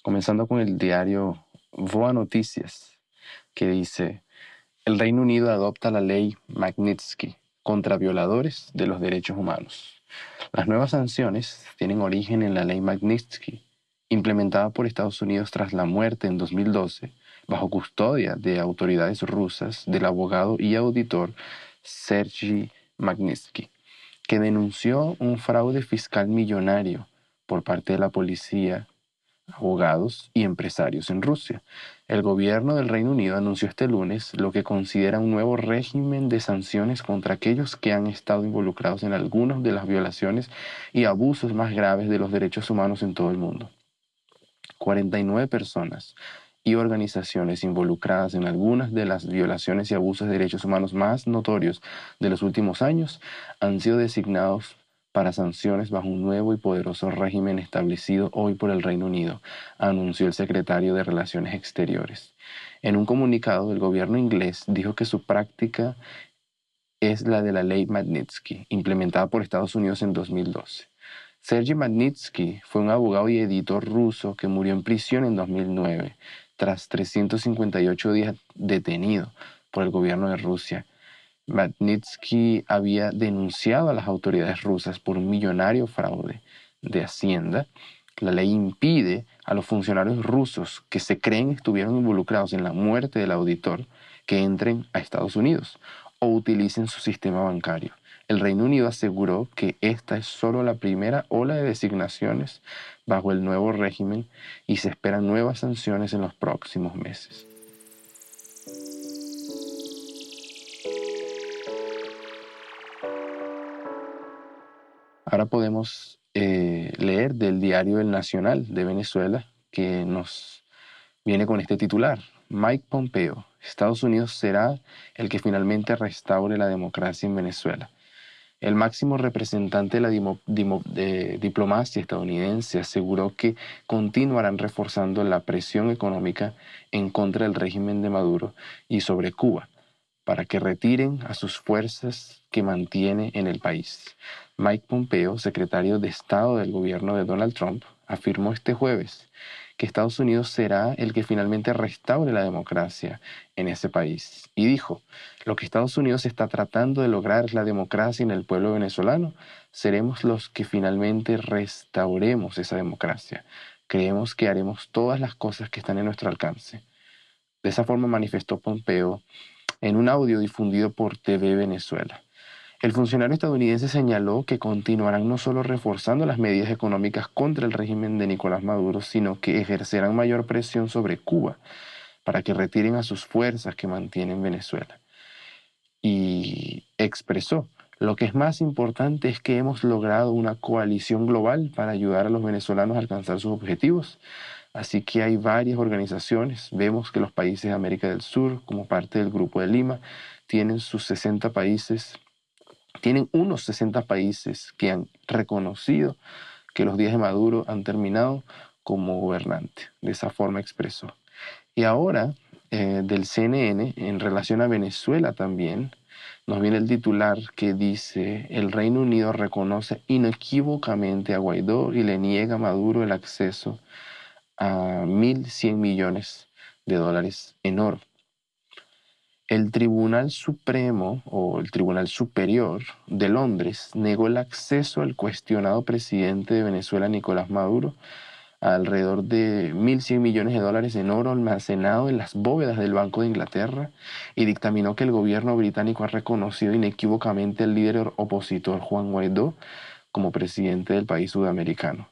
Comenzando con el diario VOA Noticias, que dice, el Reino Unido adopta la ley Magnitsky contra violadores de los derechos humanos. Las nuevas sanciones tienen origen en la ley Magnitsky, implementada por Estados Unidos tras la muerte en 2012, bajo custodia de autoridades rusas, del abogado y auditor Sergei Magnitsky que denunció un fraude fiscal millonario por parte de la policía, abogados y empresarios en Rusia. El gobierno del Reino Unido anunció este lunes lo que considera un nuevo régimen de sanciones contra aquellos que han estado involucrados en algunas de las violaciones y abusos más graves de los derechos humanos en todo el mundo. 49 personas y organizaciones involucradas en algunas de las violaciones y abusos de derechos humanos más notorios de los últimos años han sido designados para sanciones bajo un nuevo y poderoso régimen establecido hoy por el Reino Unido, anunció el secretario de Relaciones Exteriores. En un comunicado, el gobierno inglés dijo que su práctica es la de la ley Magnitsky, implementada por Estados Unidos en 2012. Sergei Magnitsky fue un abogado y editor ruso que murió en prisión en 2009 tras 358 días detenido por el gobierno de Rusia. Magnitsky había denunciado a las autoridades rusas por un millonario fraude de Hacienda. La ley impide a los funcionarios rusos que se creen estuvieron involucrados en la muerte del auditor que entren a Estados Unidos o utilicen su sistema bancario. El Reino Unido aseguró que esta es solo la primera ola de designaciones bajo el nuevo régimen y se esperan nuevas sanciones en los próximos meses. Ahora podemos eh, leer del diario El Nacional de Venezuela, que nos viene con este titular. Mike Pompeo, Estados Unidos será el que finalmente restaure la democracia en Venezuela. El máximo representante de la diplomacia estadounidense aseguró que continuarán reforzando la presión económica en contra del régimen de Maduro y sobre Cuba para que retiren a sus fuerzas que mantiene en el país. Mike Pompeo, secretario de Estado del gobierno de Donald Trump, afirmó este jueves que Estados Unidos será el que finalmente restaure la democracia en ese país. Y dijo, lo que Estados Unidos está tratando de lograr es la democracia en el pueblo venezolano. Seremos los que finalmente restauremos esa democracia. Creemos que haremos todas las cosas que están en nuestro alcance. De esa forma manifestó Pompeo en un audio difundido por TV Venezuela. El funcionario estadounidense señaló que continuarán no solo reforzando las medidas económicas contra el régimen de Nicolás Maduro, sino que ejercerán mayor presión sobre Cuba para que retiren a sus fuerzas que mantienen Venezuela. Y expresó, lo que es más importante es que hemos logrado una coalición global para ayudar a los venezolanos a alcanzar sus objetivos. Así que hay varias organizaciones. Vemos que los países de América del Sur, como parte del Grupo de Lima, tienen sus 60 países tienen unos 60 países que han reconocido que los días de Maduro han terminado como gobernante. De esa forma expresó. Y ahora, eh, del CNN, en relación a Venezuela también, nos viene el titular que dice, el Reino Unido reconoce inequívocamente a Guaidó y le niega a Maduro el acceso a 1.100 millones de dólares en oro el Tribunal Supremo o el Tribunal Superior de Londres negó el acceso al cuestionado presidente de Venezuela, Nicolás Maduro, alrededor de 1.100 millones de dólares en oro almacenado en las bóvedas del Banco de Inglaterra y dictaminó que el gobierno británico ha reconocido inequívocamente al líder opositor Juan Guaidó como presidente del país sudamericano.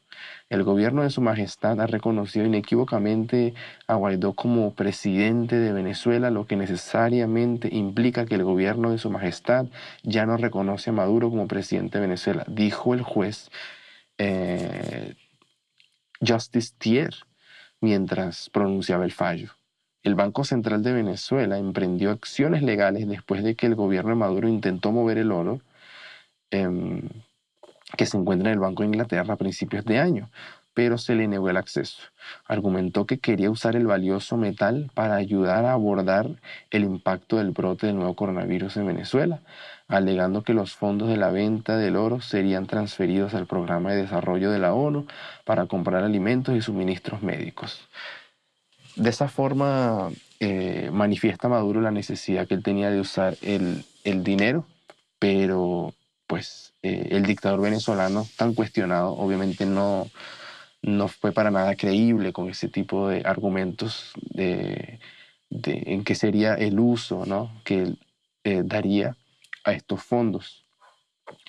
El gobierno de Su Majestad ha reconocido inequívocamente a Guaidó como presidente de Venezuela, lo que necesariamente implica que el gobierno de Su Majestad ya no reconoce a Maduro como presidente de Venezuela, dijo el juez eh, Justice Thier mientras pronunciaba el fallo. El Banco Central de Venezuela emprendió acciones legales después de que el gobierno de Maduro intentó mover el oro. Em, que se encuentra en el Banco de Inglaterra a principios de año, pero se le negó el acceso. Argumentó que quería usar el valioso metal para ayudar a abordar el impacto del brote del nuevo coronavirus en Venezuela, alegando que los fondos de la venta del oro serían transferidos al programa de desarrollo de la ONU para comprar alimentos y suministros médicos. De esa forma eh, manifiesta Maduro la necesidad que él tenía de usar el, el dinero, pero pues eh, el dictador venezolano tan cuestionado obviamente no, no fue para nada creíble con ese tipo de argumentos de, en qué sería el uso ¿no? que eh, daría a estos fondos.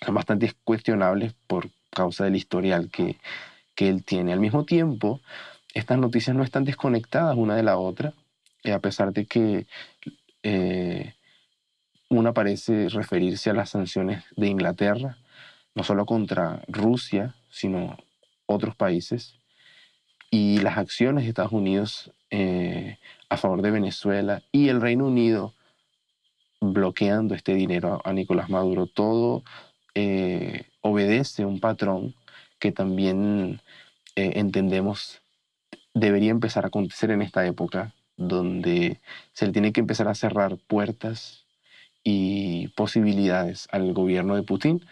Son bastante cuestionables por causa del historial que, que él tiene. Al mismo tiempo, estas noticias no están desconectadas una de la otra, eh, a pesar de que una parece referirse a las sanciones de Inglaterra, no solo contra Rusia, sino otros países, y las acciones de Estados Unidos eh, a favor de Venezuela y el Reino Unido bloqueando este dinero a, Nicolás Maduro. Todo eh, obedece un patrón que también eh, entendemos debería empezar a acontecer en esta época, donde se le tiene que empezar a cerrar puertas y posibilidades al gobierno de Putin,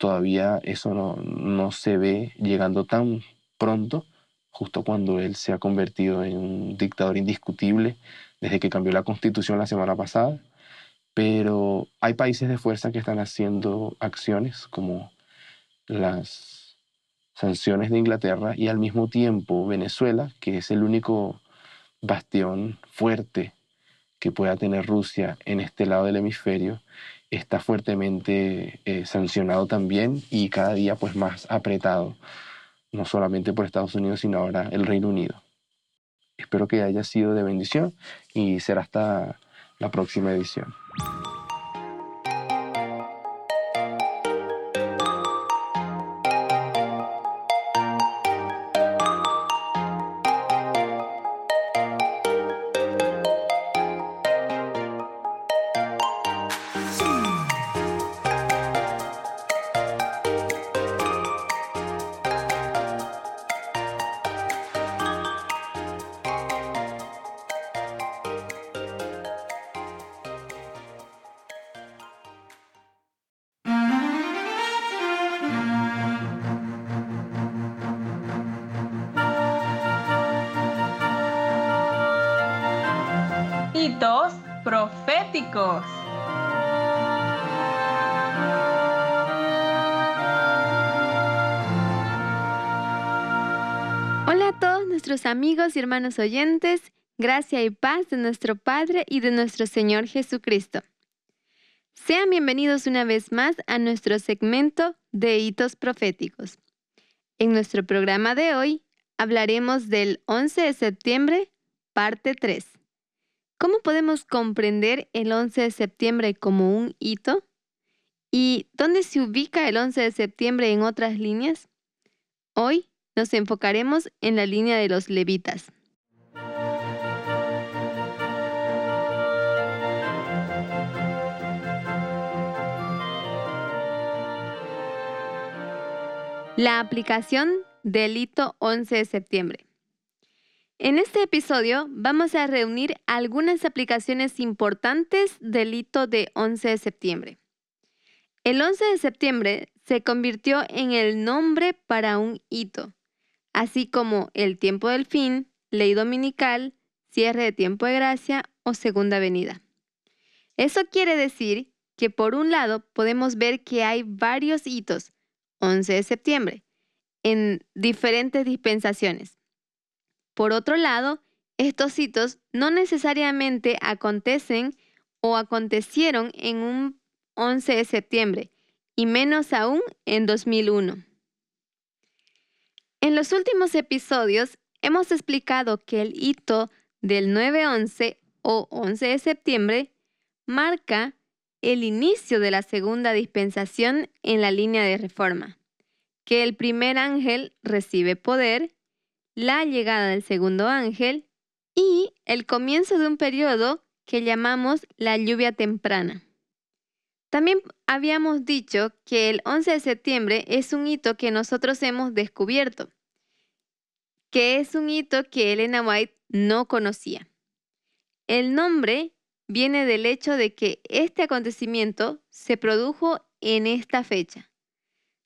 todavía eso no, no se ve llegando tan pronto, justo cuando él se ha convertido en un dictador indiscutible desde que cambió la constitución la semana pasada. Pero hay países de fuerza que están haciendo acciones como las sanciones de Inglaterra y al mismo tiempo Venezuela, que es el único bastión fuerte que pueda tener Rusia en este lado del hemisferio está fuertemente eh, sancionado también y cada día pues más apretado, no solamente por Estados Unidos, sino ahora el Reino Unido. Espero que haya sido de bendición y será hasta la próxima edición. Amigos y hermanos oyentes, gracia y paz de nuestro Padre y de nuestro Señor Jesucristo. Sean bienvenidos una vez más a nuestro segmento de hitos proféticos. En nuestro programa de hoy hablaremos del 11 de septiembre, parte 3. ¿Cómo podemos comprender el 11 de septiembre como un hito? ¿Y dónde se ubica el 11 de septiembre en otras líneas? Hoy nos enfocaremos en la línea de los levitas. La aplicación del hito 11 de septiembre. En este episodio vamos a reunir algunas aplicaciones importantes del hito de 11 de septiembre. El 11 de septiembre se convirtió en el nombre para un hito, así como el tiempo del fin, ley dominical, cierre de tiempo de gracia o segunda venida. Eso quiere decir que por un lado podemos ver que hay varios hitos, 11 de septiembre, en diferentes dispensaciones. Por otro lado, estos hitos no necesariamente acontecen o acontecieron en un 11 de septiembre, y menos aún en 2001. En los últimos episodios hemos explicado que el hito del 9-11 o 11 de septiembre marca el inicio de la segunda dispensación en la línea de reforma, que el primer ángel recibe poder, la llegada del segundo ángel y el comienzo de un periodo que llamamos la lluvia temprana. También habíamos dicho que el 11 de septiembre es un hito que nosotros hemos descubierto, que es un hito que Elena White no conocía. El nombre viene del hecho de que este acontecimiento se produjo en esta fecha.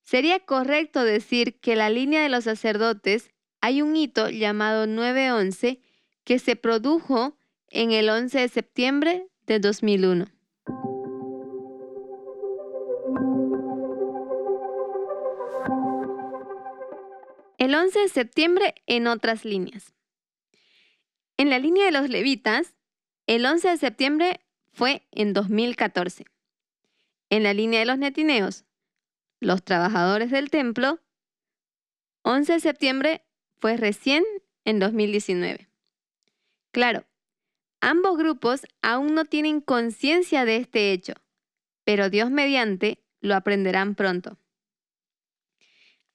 Sería correcto decir que la línea de los sacerdotes hay un hito llamado 911 que se produjo en el 11 de septiembre de 2001. El 11 de septiembre en otras líneas. En la línea de los levitas, el 11 de septiembre fue en 2014. En la línea de los netineos, los trabajadores del templo, 11 de septiembre fue recién en 2019. Claro, ambos grupos aún no tienen conciencia de este hecho, pero Dios mediante lo aprenderán pronto.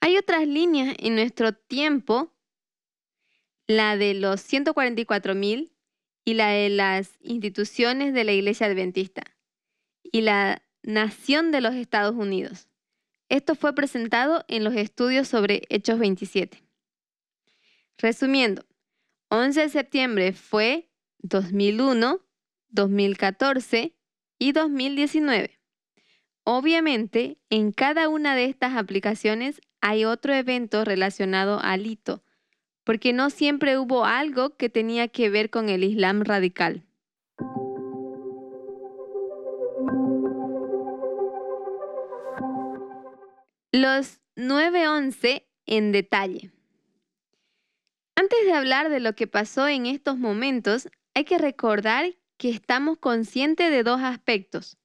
Hay otras líneas en nuestro tiempo, la de los 144.000 y la de las instituciones de la Iglesia Adventista y la nación de los Estados Unidos. Esto fue presentado en los estudios sobre Hechos 27. Resumiendo, 11 de septiembre fue 2001, 2014 y 2019. Obviamente, en cada una de estas aplicaciones hay otro evento relacionado al hito, porque no siempre hubo algo que tenía que ver con el Islam radical. Los 9-11 en detalle. Antes de hablar de lo que pasó en estos momentos, hay que recordar que estamos conscientes de dos aspectos.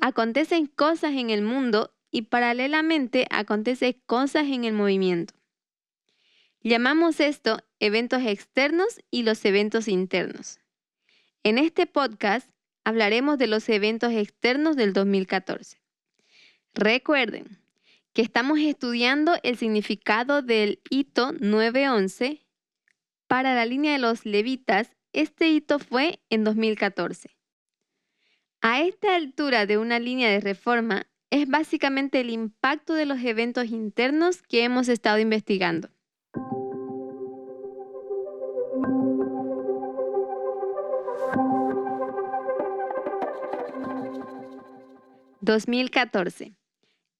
Acontecen cosas en el mundo y paralelamente acontecen cosas en el movimiento. Llamamos esto eventos externos y los eventos internos. En este podcast hablaremos de los eventos externos del 2014. Recuerden que estamos estudiando el significado del hito 911. Para la línea de los levitas, este hito fue en 2014. A esta altura de una línea de reforma, es básicamente el impacto de los eventos internos que hemos estado investigando. ...2014...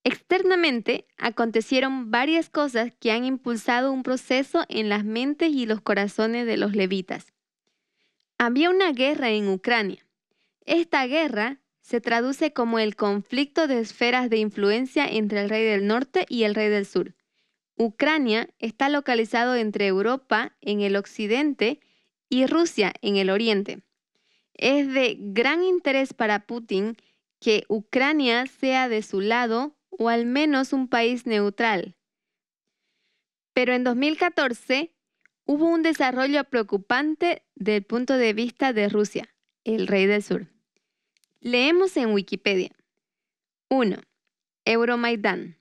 Externamente acontecieron varias cosas que han impulsado un proceso en las mentes y los corazones de los levitas. Había una guerra en Ucrania. Esta guerra se traduce como el conflicto de esferas de influencia entre el rey del norte y el rey del sur. Ucrania está localizado entre Europa en el occidente y Rusia en el oriente. Es de gran interés para Putin que Ucrania sea de su lado o al menos un país neutral. Pero en 2014 hubo un desarrollo preocupante del punto de vista de Rusia, el rey del sur. Leemos en Wikipedia. 1. Euromaidán.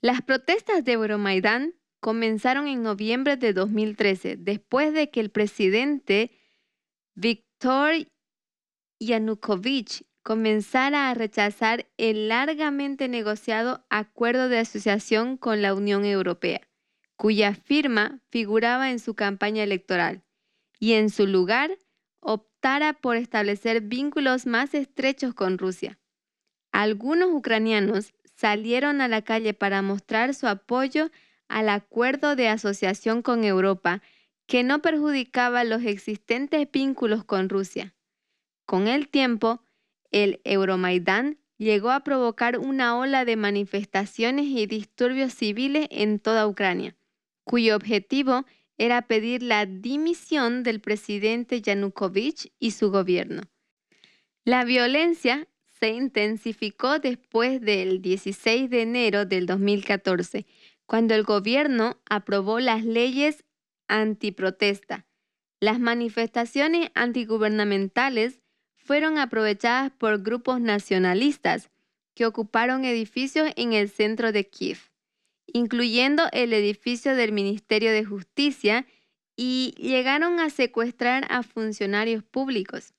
Las protestas de Euromaidán comenzaron en noviembre de 2013, después de que el presidente Viktor Yanukovych comenzara a rechazar el largamente negociado acuerdo de asociación con la Unión Europea, cuya firma figuraba en su campaña electoral, y en su lugar optara por establecer vínculos más estrechos con Rusia. Algunos ucranianos salieron a la calle para mostrar su apoyo al acuerdo de asociación con Europa que no perjudicaba los existentes vínculos con Rusia. Con el tiempo, el Euromaidán llegó a provocar una ola de manifestaciones y disturbios civiles en toda Ucrania, cuyo objetivo era pedir la dimisión del presidente Yanukovych y su gobierno. La violencia se intensificó después del 16 de enero del 2014, cuando el gobierno aprobó las leyes antiprotesta. Las manifestaciones antigubernamentales fueron aprovechadas por grupos nacionalistas que ocuparon edificios en el centro de Kiev, incluyendo el edificio del Ministerio de Justicia, y llegaron a secuestrar a funcionarios públicos.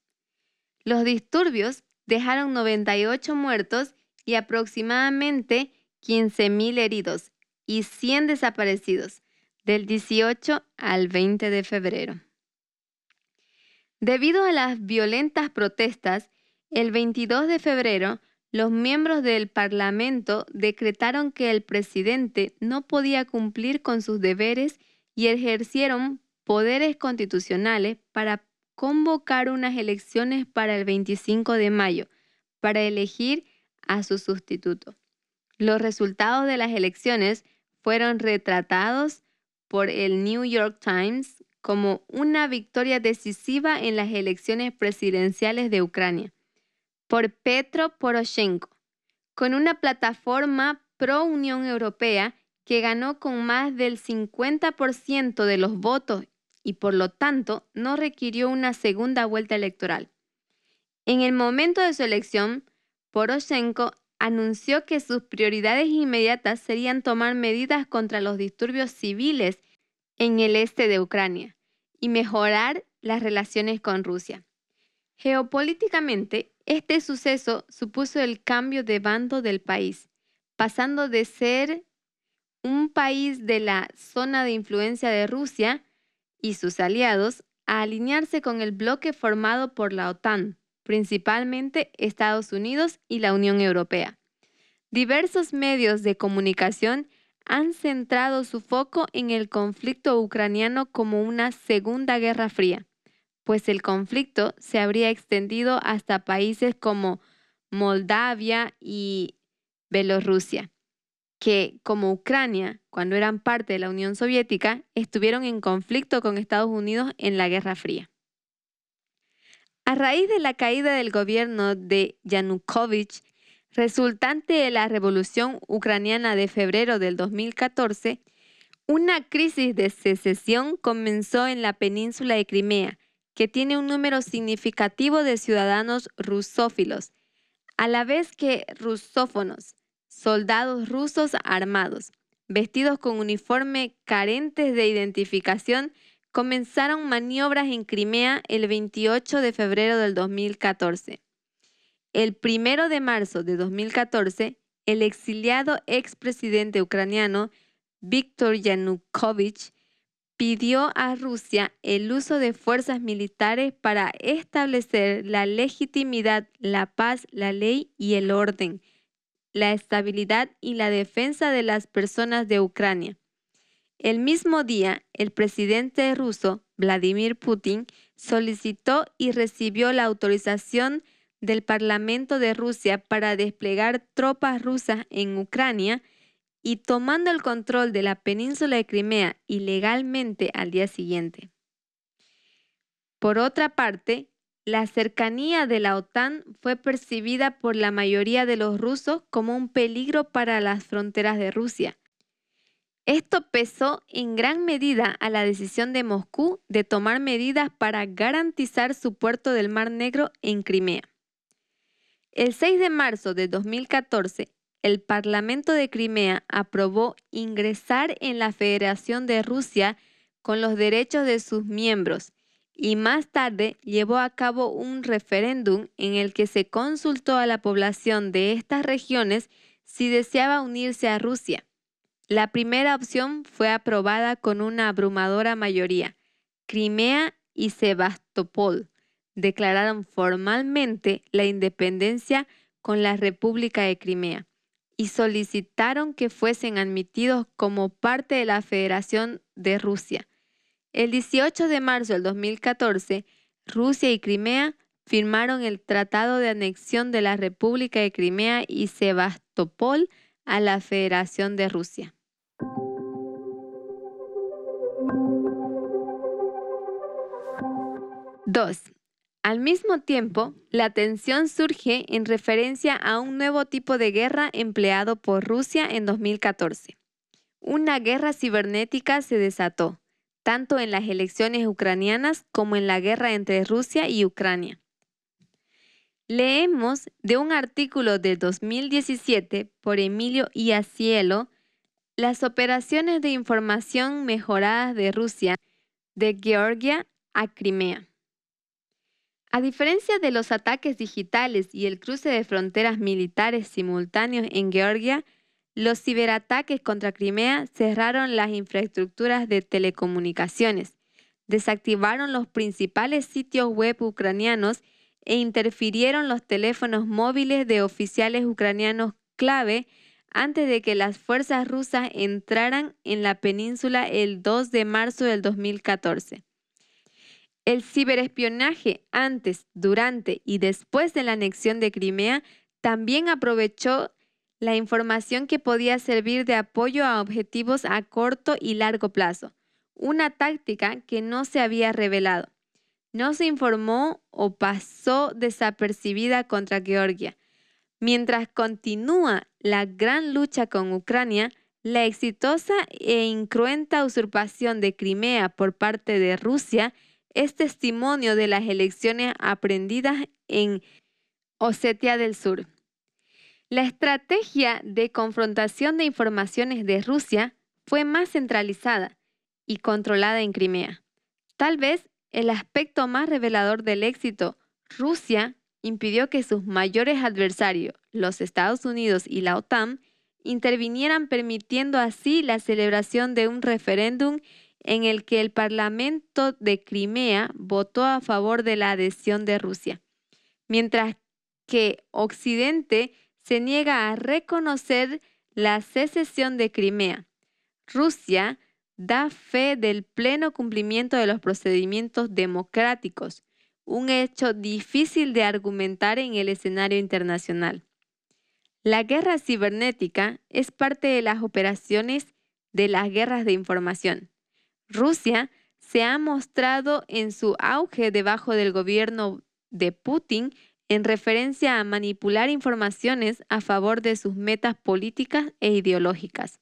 Los disturbios dejaron 98 muertos y aproximadamente 15.000 heridos y 100 desaparecidos del 18 al 20 de febrero. Debido a las violentas protestas, el 22 de febrero, los miembros del Parlamento decretaron que el presidente no podía cumplir con sus deberes y ejercieron poderes constitucionales para convocar unas elecciones para el 25 de mayo para elegir a su sustituto. Los resultados de las elecciones fueron retratados por el New York Times como una victoria decisiva en las elecciones presidenciales de Ucrania por Petro Poroshenko, con una plataforma pro Unión Europea que ganó con más del 50% de los votos y por lo tanto no requirió una segunda vuelta electoral. En el momento de su elección, Poroshenko anunció que sus prioridades inmediatas serían tomar medidas contra los disturbios civiles en el este de Ucrania y mejorar las relaciones con Rusia. Geopolíticamente, este suceso supuso el cambio de bando del país, pasando de ser un país de la zona de influencia de Rusia y sus aliados a alinearse con el bloque formado por la OTAN, principalmente Estados Unidos y la Unión Europea. Diversos medios de comunicación han centrado su foco en el conflicto ucraniano como una segunda guerra fría, pues el conflicto se habría extendido hasta países como Moldavia y Bielorrusia, que como Ucrania, cuando eran parte de la Unión Soviética, estuvieron en conflicto con Estados Unidos en la Guerra Fría. A raíz de la caída del gobierno de Yanukovych resultante de la revolución ucraniana de febrero del 2014, una crisis de secesión comenzó en la península de Crimea, que tiene un número significativo de ciudadanos rusófilos, a la vez que rusófonos, soldados rusos armados, vestidos con uniforme carentes de identificación, comenzaron maniobras en Crimea el 28 de febrero del 2014. El primero de marzo de 2014, el exiliado expresidente ucraniano Viktor Yanukovych pidió a Rusia el uso de fuerzas militares para establecer la legitimidad, la paz, la ley y el orden, la estabilidad y la defensa de las personas de Ucrania. El mismo día, el presidente ruso, Vladimir Putin, solicitó y recibió la autorización del Parlamento de Rusia para desplegar tropas rusas en Ucrania y tomando el control de la península de Crimea ilegalmente al día siguiente. Por otra parte, la cercanía de la OTAN fue percibida por la mayoría de los rusos como un peligro para las fronteras de Rusia. Esto pesó en gran medida a la decisión de Moscú de tomar medidas para garantizar su puerto del Mar Negro en Crimea. El 6 de marzo de 2014, el Parlamento de Crimea aprobó ingresar en la Federación de Rusia con los derechos de sus miembros y más tarde llevó a cabo un referéndum en el que se consultó a la población de estas regiones si deseaba unirse a Rusia. La primera opción fue aprobada con una abrumadora mayoría. Crimea y Sebastopol declararon formalmente la independencia con la República de Crimea y solicitaron que fuesen admitidos como parte de la Federación de Rusia. El 18 de marzo del 2014, Rusia y Crimea firmaron el Tratado de Anexión de la República de Crimea y Sebastopol a la Federación de Rusia. Dos. Al mismo tiempo, la tensión surge en referencia a un nuevo tipo de guerra empleado por Rusia en 2014. Una guerra cibernética se desató tanto en las elecciones ucranianas como en la guerra entre Rusia y Ucrania. Leemos de un artículo de 2017 por Emilio Iacielo las operaciones de información mejoradas de Rusia de Georgia a Crimea. A diferencia de los ataques digitales y el cruce de fronteras militares simultáneos en Georgia, los ciberataques contra Crimea cerraron las infraestructuras de telecomunicaciones, desactivaron los principales sitios web ucranianos e interfirieron los teléfonos móviles de oficiales ucranianos clave antes de que las fuerzas rusas entraran en la península el 2 de marzo del 2014. El ciberespionaje antes, durante y después de la anexión de Crimea también aprovechó la información que podía servir de apoyo a objetivos a corto y largo plazo, una táctica que no se había revelado. No se informó o pasó desapercibida contra Georgia. Mientras continúa la gran lucha con Ucrania, la exitosa e incruenta usurpación de Crimea por parte de Rusia es testimonio de las elecciones aprendidas en Osetia del Sur. La estrategia de confrontación de informaciones de Rusia fue más centralizada y controlada en Crimea. Tal vez el aspecto más revelador del éxito, Rusia impidió que sus mayores adversarios, los Estados Unidos y la OTAN, intervinieran permitiendo así la celebración de un referéndum en el que el Parlamento de Crimea votó a favor de la adhesión de Rusia, mientras que Occidente se niega a reconocer la secesión de Crimea. Rusia da fe del pleno cumplimiento de los procedimientos democráticos, un hecho difícil de argumentar en el escenario internacional. La guerra cibernética es parte de las operaciones de las guerras de información. Rusia se ha mostrado en su auge debajo del gobierno de Putin en referencia a manipular informaciones a favor de sus metas políticas e ideológicas.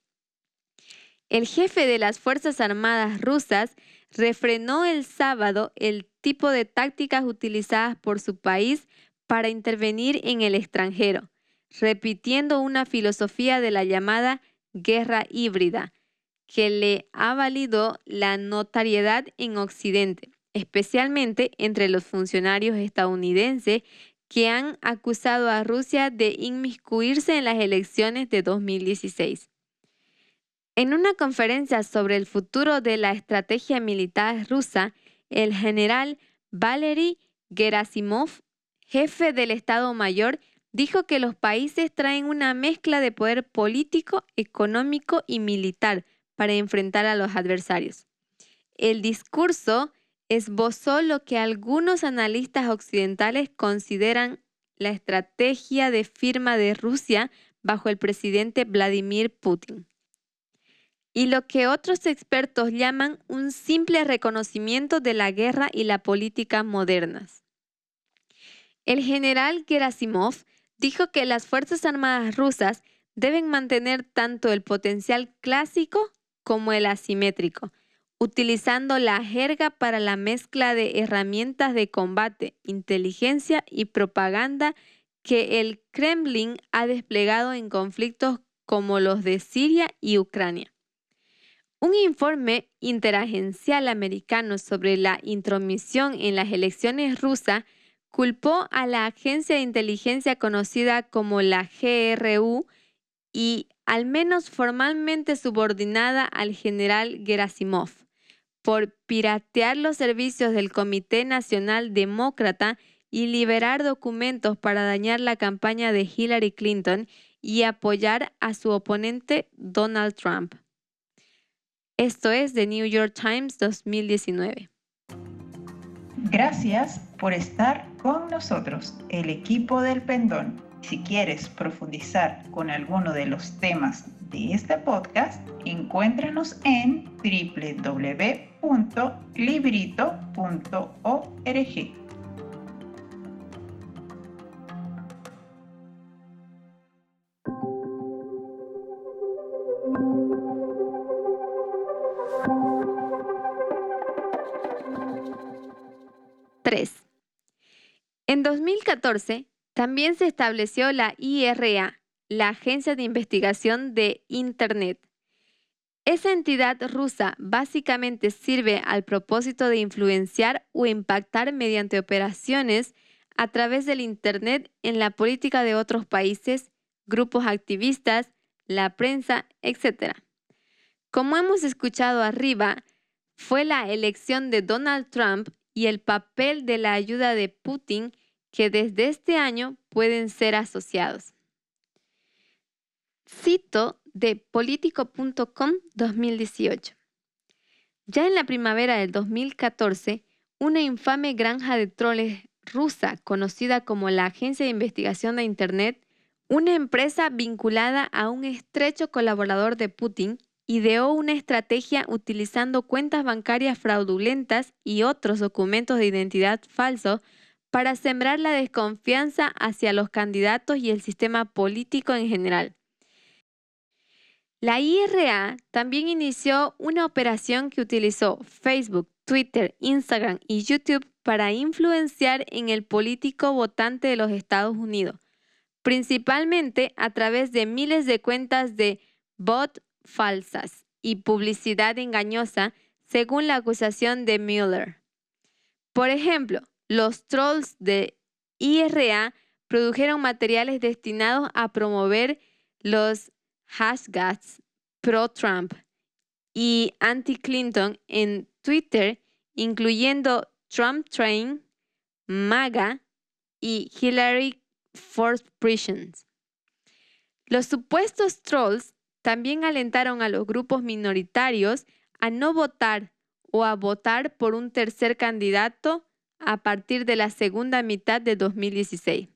El jefe de las Fuerzas Armadas rusas refrenó el sábado el tipo de tácticas utilizadas por su país para intervenir en el extranjero, repitiendo una filosofía de la llamada guerra híbrida, que le ha valido la notariedad en Occidente, especialmente entre los funcionarios estadounidenses que han acusado a Rusia de inmiscuirse en las elecciones de 2016. En una conferencia sobre el futuro de la estrategia militar rusa, el general Valery Gerasimov, jefe del Estado Mayor, dijo que los países traen una mezcla de poder político, económico y militar para enfrentar a los adversarios. El discurso esbozó lo que algunos analistas occidentales consideran la estrategia de firma de Rusia bajo el presidente Vladimir Putin y lo que otros expertos llaman un simple reconocimiento de la guerra y la política modernas. El general Gerasimov dijo que las Fuerzas Armadas rusas deben mantener tanto el potencial clásico como el asimétrico, utilizando la jerga para la mezcla de herramientas de combate, inteligencia y propaganda que el Kremlin ha desplegado en conflictos como los de Siria y Ucrania. Un informe interagencial americano sobre la intromisión en las elecciones rusas culpó a la agencia de inteligencia conocida como la GRU y al menos formalmente subordinada al general Gerasimov por piratear los servicios del Comité Nacional Demócrata y liberar documentos para dañar la campaña de Hillary Clinton y apoyar a su oponente Donald Trump. Esto es The New York Times 2019. Gracias por estar con nosotros, el equipo del Pendón. Si quieres profundizar con alguno de los temas de este podcast, encuéntranos en www.librito.org. 3. En 2014, también se estableció la IRA, la Agencia de Investigación de Internet. Esa entidad rusa básicamente sirve al propósito de influenciar o impactar mediante operaciones a través del Internet en la política de otros países, grupos activistas, la prensa, etc. Como hemos escuchado arriba, fue la elección de Donald Trump y el papel de la ayuda de Putin que desde este año pueden ser asociados. Cito de político.com 2018. Ya en la primavera del 2014, una infame granja de troles rusa conocida como la Agencia de Investigación de Internet, una empresa vinculada a un estrecho colaborador de Putin, ideó una estrategia utilizando cuentas bancarias fraudulentas y otros documentos de identidad falsos para sembrar la desconfianza hacia los candidatos y el sistema político en general. La IRA también inició una operación que utilizó Facebook, Twitter, Instagram y YouTube para influenciar en el político votante de los Estados Unidos, principalmente a través de miles de cuentas de bot falsas y publicidad engañosa, según la acusación de Mueller. Por ejemplo, los trolls de IRA produjeron materiales destinados a promover los hashtags pro-Trump y anti-Clinton en Twitter, incluyendo Trump Train, MAGA y Hillary Force Prisons. Los supuestos trolls también alentaron a los grupos minoritarios a no votar o a votar por un tercer candidato a partir de la segunda mitad de 2016.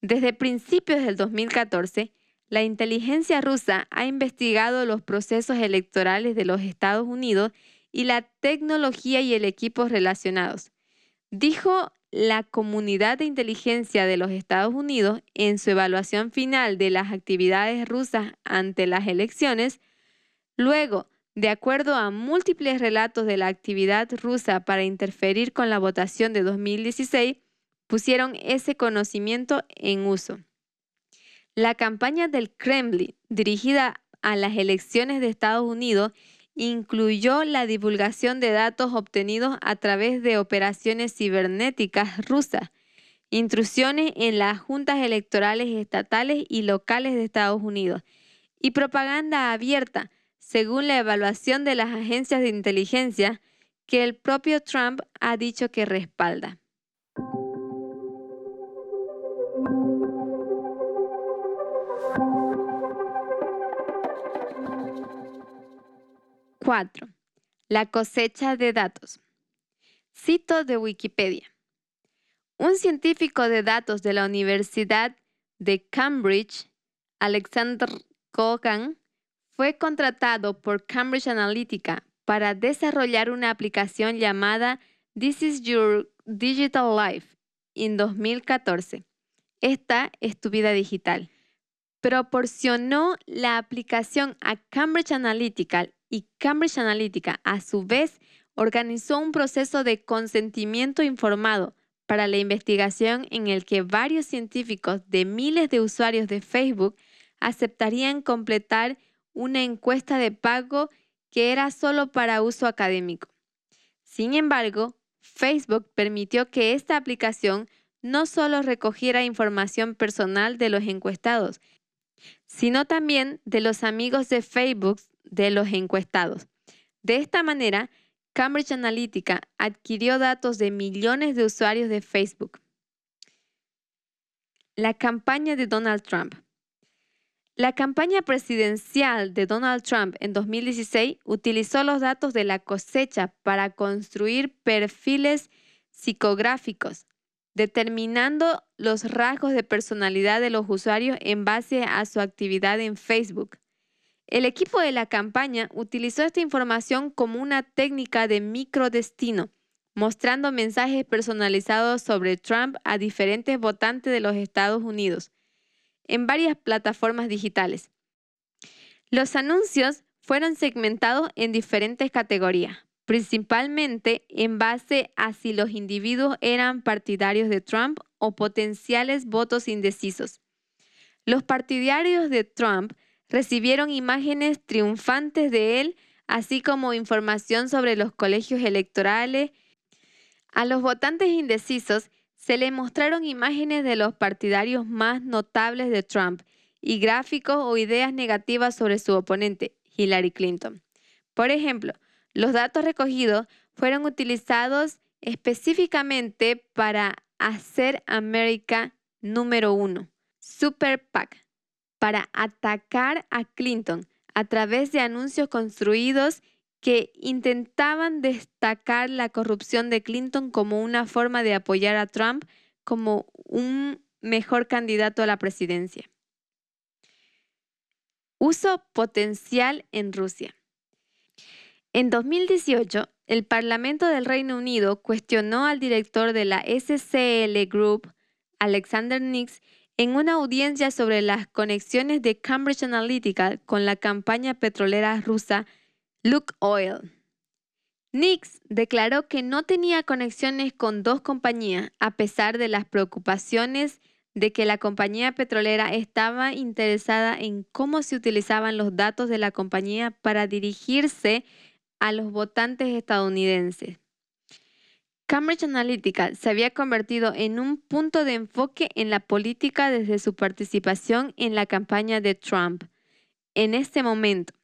Desde principios del 2014, la inteligencia rusa ha investigado los procesos electorales de los Estados Unidos y la tecnología y el equipo relacionados. Dijo la comunidad de inteligencia de los Estados Unidos, en su evaluación final de las actividades rusas ante las elecciones, luego, de acuerdo a múltiples relatos de la actividad rusa para interferir con la votación de 2016, pusieron ese conocimiento en uso. La campaña del Kremlin dirigida a las elecciones de Estados Unidos incluyó la divulgación de datos obtenidos a través de operaciones cibernéticas rusas, intrusiones en las juntas electorales estatales y locales de Estados Unidos y propaganda abierta, según la evaluación de las agencias de inteligencia que el propio Trump ha dicho que respalda. 4. La cosecha de datos. Cito de Wikipedia. Un científico de datos de la Universidad de Cambridge, Alexander Kogan, fue contratado por Cambridge Analytica para desarrollar una aplicación llamada This is Your Digital Life en 2014. Esta es tu vida digital. Proporcionó la aplicación a Cambridge Analytica y Cambridge Analytica a su vez organizó un proceso de consentimiento informado para la investigación en el que varios científicos de miles de usuarios de Facebook aceptarían completar una encuesta de pago que era solo para uso académico. Sin embargo, Facebook permitió que esta aplicación no solo recogiera información personal de los encuestados, sino también de los amigos de Facebook de los encuestados. De esta manera, Cambridge Analytica adquirió datos de millones de usuarios de Facebook. La campaña de Donald Trump. La campaña presidencial de Donald Trump en 2016 utilizó los datos de la cosecha para construir perfiles psicográficos, determinando los rasgos de personalidad de los usuarios en base a su actividad en Facebook. El equipo de la campaña utilizó esta información como una técnica de microdestino, mostrando mensajes personalizados sobre Trump a diferentes votantes de los Estados Unidos en varias plataformas digitales. Los anuncios fueron segmentados en diferentes categorías, principalmente en base a si los individuos eran partidarios de Trump o potenciales votos indecisos. Los partidarios de Trump recibieron imágenes triunfantes de él, así como información sobre los colegios electorales. A los votantes indecisos se le mostraron imágenes de los partidarios más notables de Trump y gráficos o ideas negativas sobre su oponente, Hillary Clinton. Por ejemplo, los datos recogidos fueron utilizados específicamente para hacer América número uno, Super PAC, para atacar a Clinton a través de anuncios construidos que intentaban destacar la corrupción de Clinton como una forma de apoyar a Trump como un mejor candidato a la presidencia. Uso potencial en Rusia. En 2018, el Parlamento del Reino Unido cuestionó al director de la SCL Group, Alexander Nix, en una audiencia sobre las conexiones de Cambridge Analytica con la campaña petrolera rusa Look Oil. Nix declaró que no tenía conexiones con dos compañías a pesar de las preocupaciones de que la compañía petrolera estaba interesada en cómo se utilizaban los datos de la compañía para dirigirse a los votantes estadounidenses. Cambridge Analytica se había convertido en un punto de enfoque en la política desde su participación en la campaña de Trump. En este momento,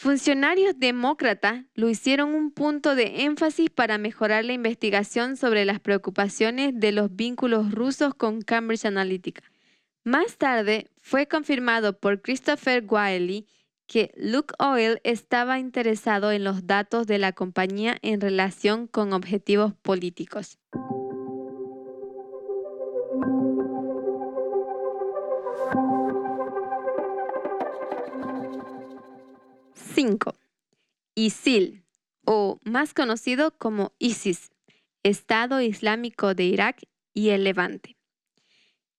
funcionarios demócratas lo hicieron un punto de énfasis para mejorar la investigación sobre las preocupaciones de los vínculos rusos con Cambridge Analytica. Más tarde fue confirmado por Christopher Wiley que Luke Oil estaba interesado en los datos de la compañía en relación con objetivos políticos. Cinco. ISIL, o más conocido como ISIS, Estado Islámico de Irak y el Levante.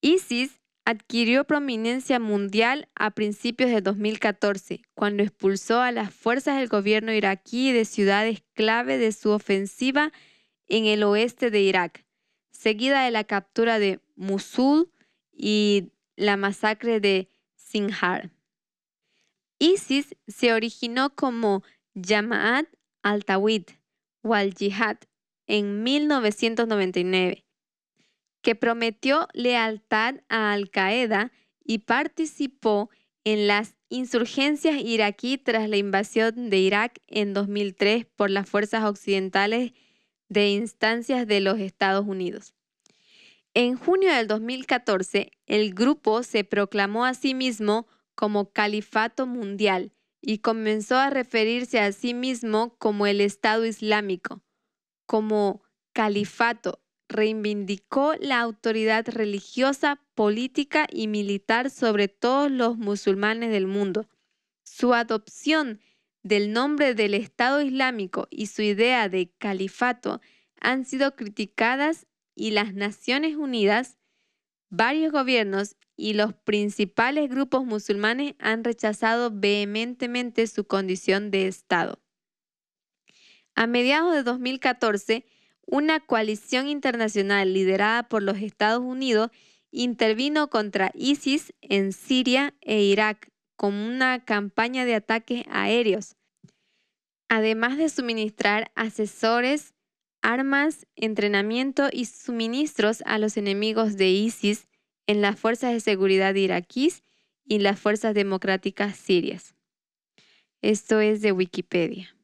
ISIS adquirió prominencia mundial a principios de 2014, cuando expulsó a las fuerzas del gobierno iraquí de ciudades clave de su ofensiva en el oeste de Irak, seguida de la captura de Mosul y la masacre de Sinjar. ISIS se originó como Jama'at al-Tawhid o al-Jihad en 1999 que prometió lealtad a Al-Qaeda y participó en las insurgencias iraquí tras la invasión de Irak en 2003 por las fuerzas occidentales de instancias de los Estados Unidos. En junio del 2014, el grupo se proclamó a sí mismo como Califato Mundial y comenzó a referirse a sí mismo como el Estado Islámico, como califato reivindicó la autoridad religiosa, política y militar sobre todos los musulmanes del mundo. Su adopción del nombre del Estado Islámico y su idea de califato han sido criticadas y las Naciones Unidas, varios gobiernos y los principales grupos musulmanes han rechazado vehementemente su condición de Estado. A mediados de 2014, una coalición internacional liderada por los Estados Unidos intervino contra ISIS en Siria e Irak con una campaña de ataques aéreos, además de suministrar asesores, armas, entrenamiento y suministros a los enemigos de ISIS en las fuerzas de seguridad iraquíes y las fuerzas democráticas sirias. Esto es de Wikipedia.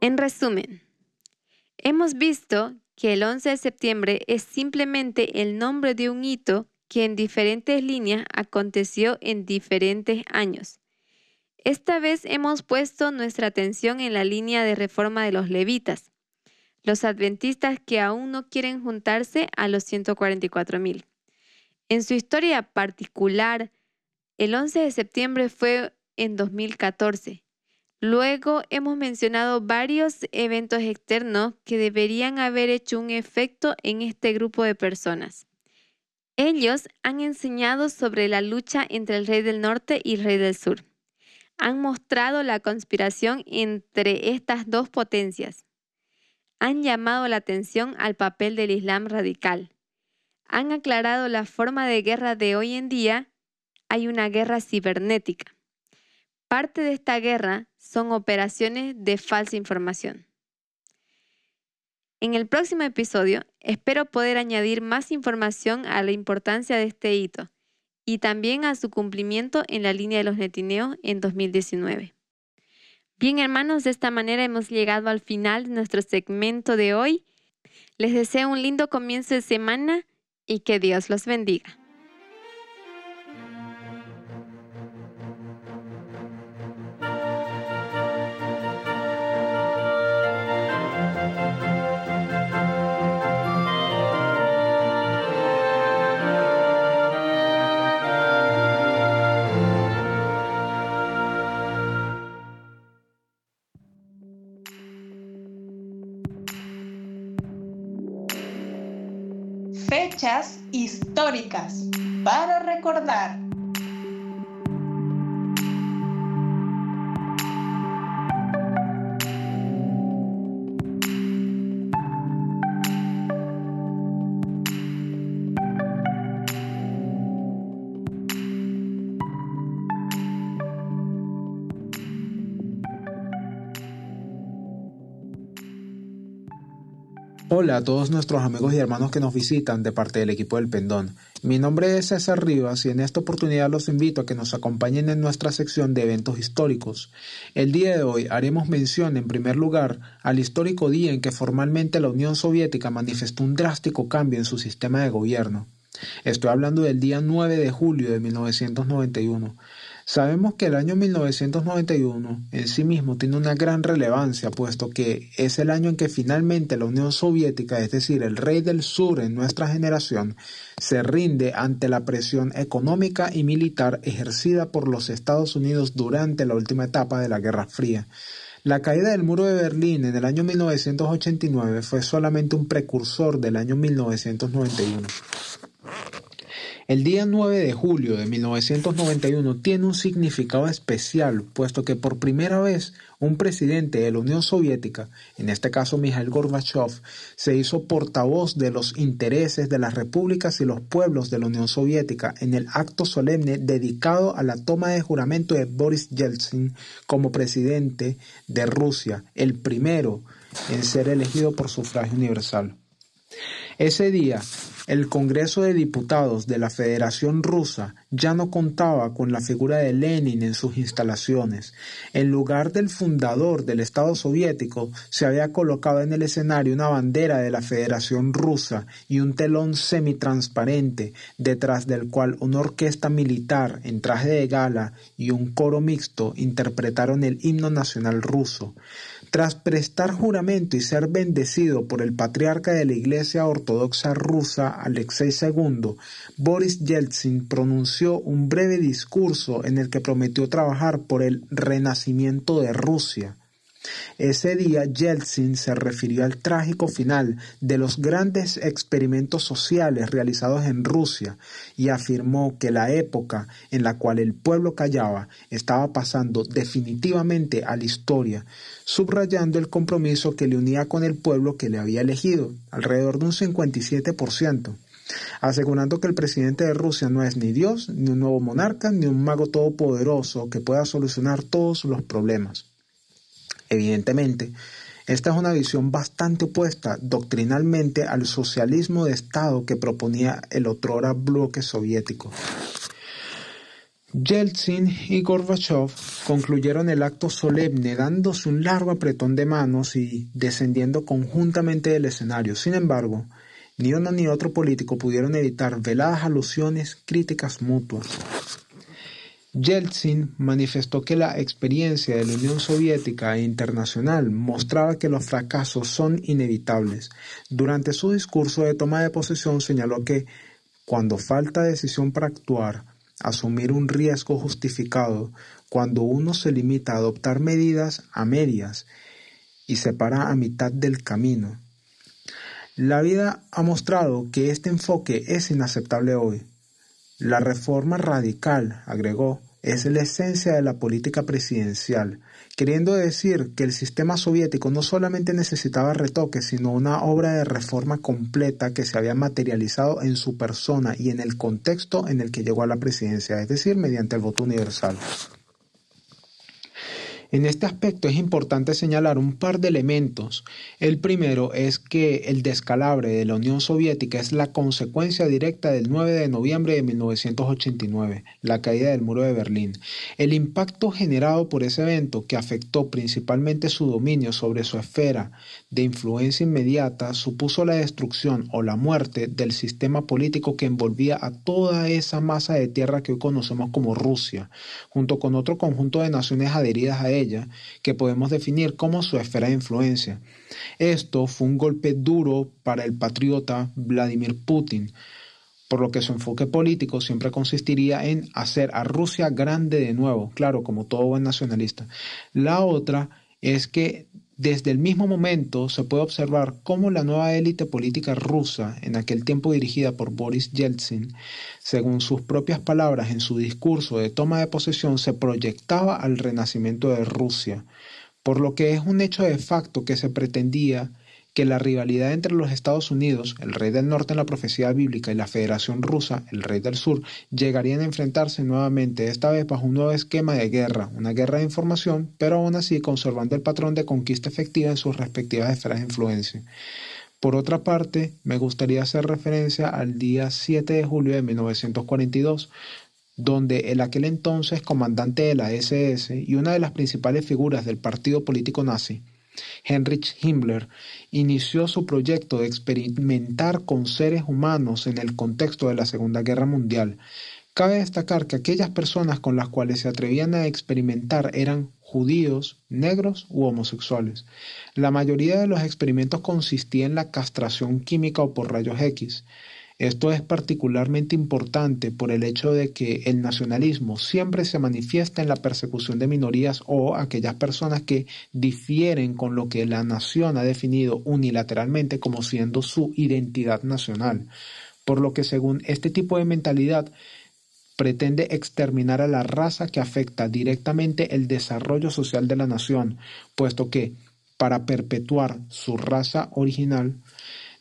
En resumen, hemos visto que el 11 de septiembre es simplemente el nombre de un hito que en diferentes líneas aconteció en diferentes años. Esta vez hemos puesto nuestra atención en la línea de reforma de los levitas, los adventistas que aún no quieren juntarse a los 144.000. En su historia particular, el 11 de septiembre fue en 2014 Luego hemos mencionado varios eventos externos que deberían haber hecho un efecto en este grupo de personas. Ellos han enseñado sobre la lucha entre el rey del norte y el rey del sur. Han mostrado la conspiración entre estas dos potencias. Han llamado la atención al papel del Islam radical. Han aclarado la forma de guerra de hoy en día. Hay una guerra cibernética. Parte de esta guerra son operaciones de falsa información. En el próximo episodio espero poder añadir más información a la importancia de este hito y también a su cumplimiento en la línea de los netineos en 2019. Bien hermanos, de esta manera hemos llegado al final de nuestro segmento de hoy. Les deseo un lindo comienzo de semana y que Dios los bendiga. Fechas históricas para recordar. A todos nuestros amigos y hermanos que nos visitan de parte del equipo del Pendón. Mi nombre es César Rivas y en esta oportunidad los invito a que nos acompañen en nuestra sección de eventos históricos. El día de hoy haremos mención en primer lugar al histórico día en que formalmente la Unión Soviética manifestó un drástico cambio en su sistema de gobierno. Estoy hablando del día 9 de julio de 1991. Sabemos que el año 1991 en sí mismo tiene una gran relevancia, puesto que es el año en que finalmente la Unión Soviética, es decir, el rey del sur en nuestra generación, se rinde ante la presión económica y militar ejercida por los Estados Unidos durante la última etapa de la Guerra Fría. La caída del muro de Berlín en el año 1989 fue solamente un precursor del año 1991. El día 9 de julio de 1991 tiene un significado especial, puesto que por primera vez un presidente de la Unión Soviética, en este caso Mikhail Gorbachev, se hizo portavoz de los intereses de las repúblicas y los pueblos de la Unión Soviética en el acto solemne dedicado a la toma de juramento de Boris Yeltsin como presidente de Rusia, el primero en ser elegido por sufragio universal. Ese día, el Congreso de Diputados de la Federación Rusa ya no contaba con la figura de Lenin en sus instalaciones. En lugar del fundador del Estado soviético, se había colocado en el escenario una bandera de la Federación Rusa y un telón semitransparente, detrás del cual una orquesta militar en traje de gala y un coro mixto interpretaron el himno nacional ruso. Tras prestar juramento y ser bendecido por el patriarca de la Iglesia Ortodoxa rusa, Alexei II, Boris Yeltsin pronunció un breve discurso en el que prometió trabajar por el renacimiento de Rusia. Ese día Yeltsin se refirió al trágico final de los grandes experimentos sociales realizados en Rusia y afirmó que la época en la cual el pueblo callaba estaba pasando definitivamente a la historia, subrayando el compromiso que le unía con el pueblo que le había elegido, alrededor de un 57% asegurando que el presidente de Rusia no es ni Dios, ni un nuevo monarca, ni un mago todopoderoso que pueda solucionar todos los problemas. Evidentemente, esta es una visión bastante opuesta doctrinalmente al socialismo de Estado que proponía el otrora bloque soviético. Yeltsin y Gorbachev concluyeron el acto solemne dándose un largo apretón de manos y descendiendo conjuntamente del escenario. Sin embargo, ni uno ni otro político pudieron evitar veladas alusiones, críticas mutuas. Yeltsin manifestó que la experiencia de la Unión Soviética e internacional mostraba que los fracasos son inevitables. Durante su discurso de toma de posesión señaló que cuando falta decisión para actuar, asumir un riesgo justificado, cuando uno se limita a adoptar medidas a medias y se para a mitad del camino. La vida ha mostrado que este enfoque es inaceptable hoy. La reforma radical, agregó, es la esencia de la política presidencial, queriendo decir que el sistema soviético no solamente necesitaba retoques, sino una obra de reforma completa que se había materializado en su persona y en el contexto en el que llegó a la presidencia, es decir, mediante el voto universal. En este aspecto es importante señalar un par de elementos. El primero es que el descalabre de la Unión Soviética es la consecuencia directa del 9 de noviembre de 1989, la caída del muro de Berlín. El impacto generado por ese evento, que afectó principalmente su dominio sobre su esfera de influencia inmediata, supuso la destrucción o la muerte del sistema político que envolvía a toda esa masa de tierra que hoy conocemos como Rusia, junto con otro conjunto de naciones adheridas a que podemos definir como su esfera de influencia. Esto fue un golpe duro para el patriota Vladimir Putin, por lo que su enfoque político siempre consistiría en hacer a Rusia grande de nuevo, claro, como todo buen nacionalista. La otra es que desde el mismo momento se puede observar cómo la nueva élite política rusa, en aquel tiempo dirigida por Boris Yeltsin, según sus propias palabras en su discurso de toma de posesión, se proyectaba al renacimiento de Rusia, por lo que es un hecho de facto que se pretendía que la rivalidad entre los Estados Unidos, el rey del norte en la profecía bíblica, y la Federación Rusa, el rey del sur, llegarían a enfrentarse nuevamente, esta vez bajo un nuevo esquema de guerra, una guerra de información, pero aún así conservando el patrón de conquista efectiva en sus respectivas esferas de influencia. Por otra parte, me gustaría hacer referencia al día 7 de julio de 1942, donde el aquel entonces comandante de la SS y una de las principales figuras del partido político nazi, Heinrich Himmler inició su proyecto de experimentar con seres humanos en el contexto de la Segunda Guerra Mundial. Cabe destacar que aquellas personas con las cuales se atrevían a experimentar eran judíos, negros u homosexuales. La mayoría de los experimentos consistía en la castración química o por rayos X. Esto es particularmente importante por el hecho de que el nacionalismo siempre se manifiesta en la persecución de minorías o aquellas personas que difieren con lo que la nación ha definido unilateralmente como siendo su identidad nacional. Por lo que según este tipo de mentalidad pretende exterminar a la raza que afecta directamente el desarrollo social de la nación, puesto que, para perpetuar su raza original,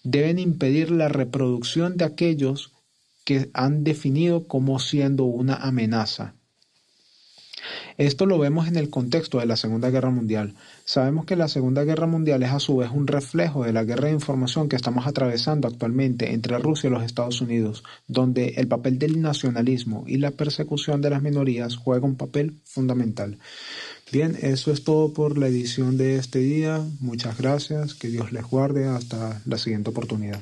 deben impedir la reproducción de aquellos que han definido como siendo una amenaza. Esto lo vemos en el contexto de la Segunda Guerra Mundial. Sabemos que la Segunda Guerra Mundial es a su vez un reflejo de la guerra de información que estamos atravesando actualmente entre Rusia y los Estados Unidos, donde el papel del nacionalismo y la persecución de las minorías juega un papel fundamental. Bien, eso es todo por la edición de este día. Muchas gracias, que Dios les guarde hasta la siguiente oportunidad.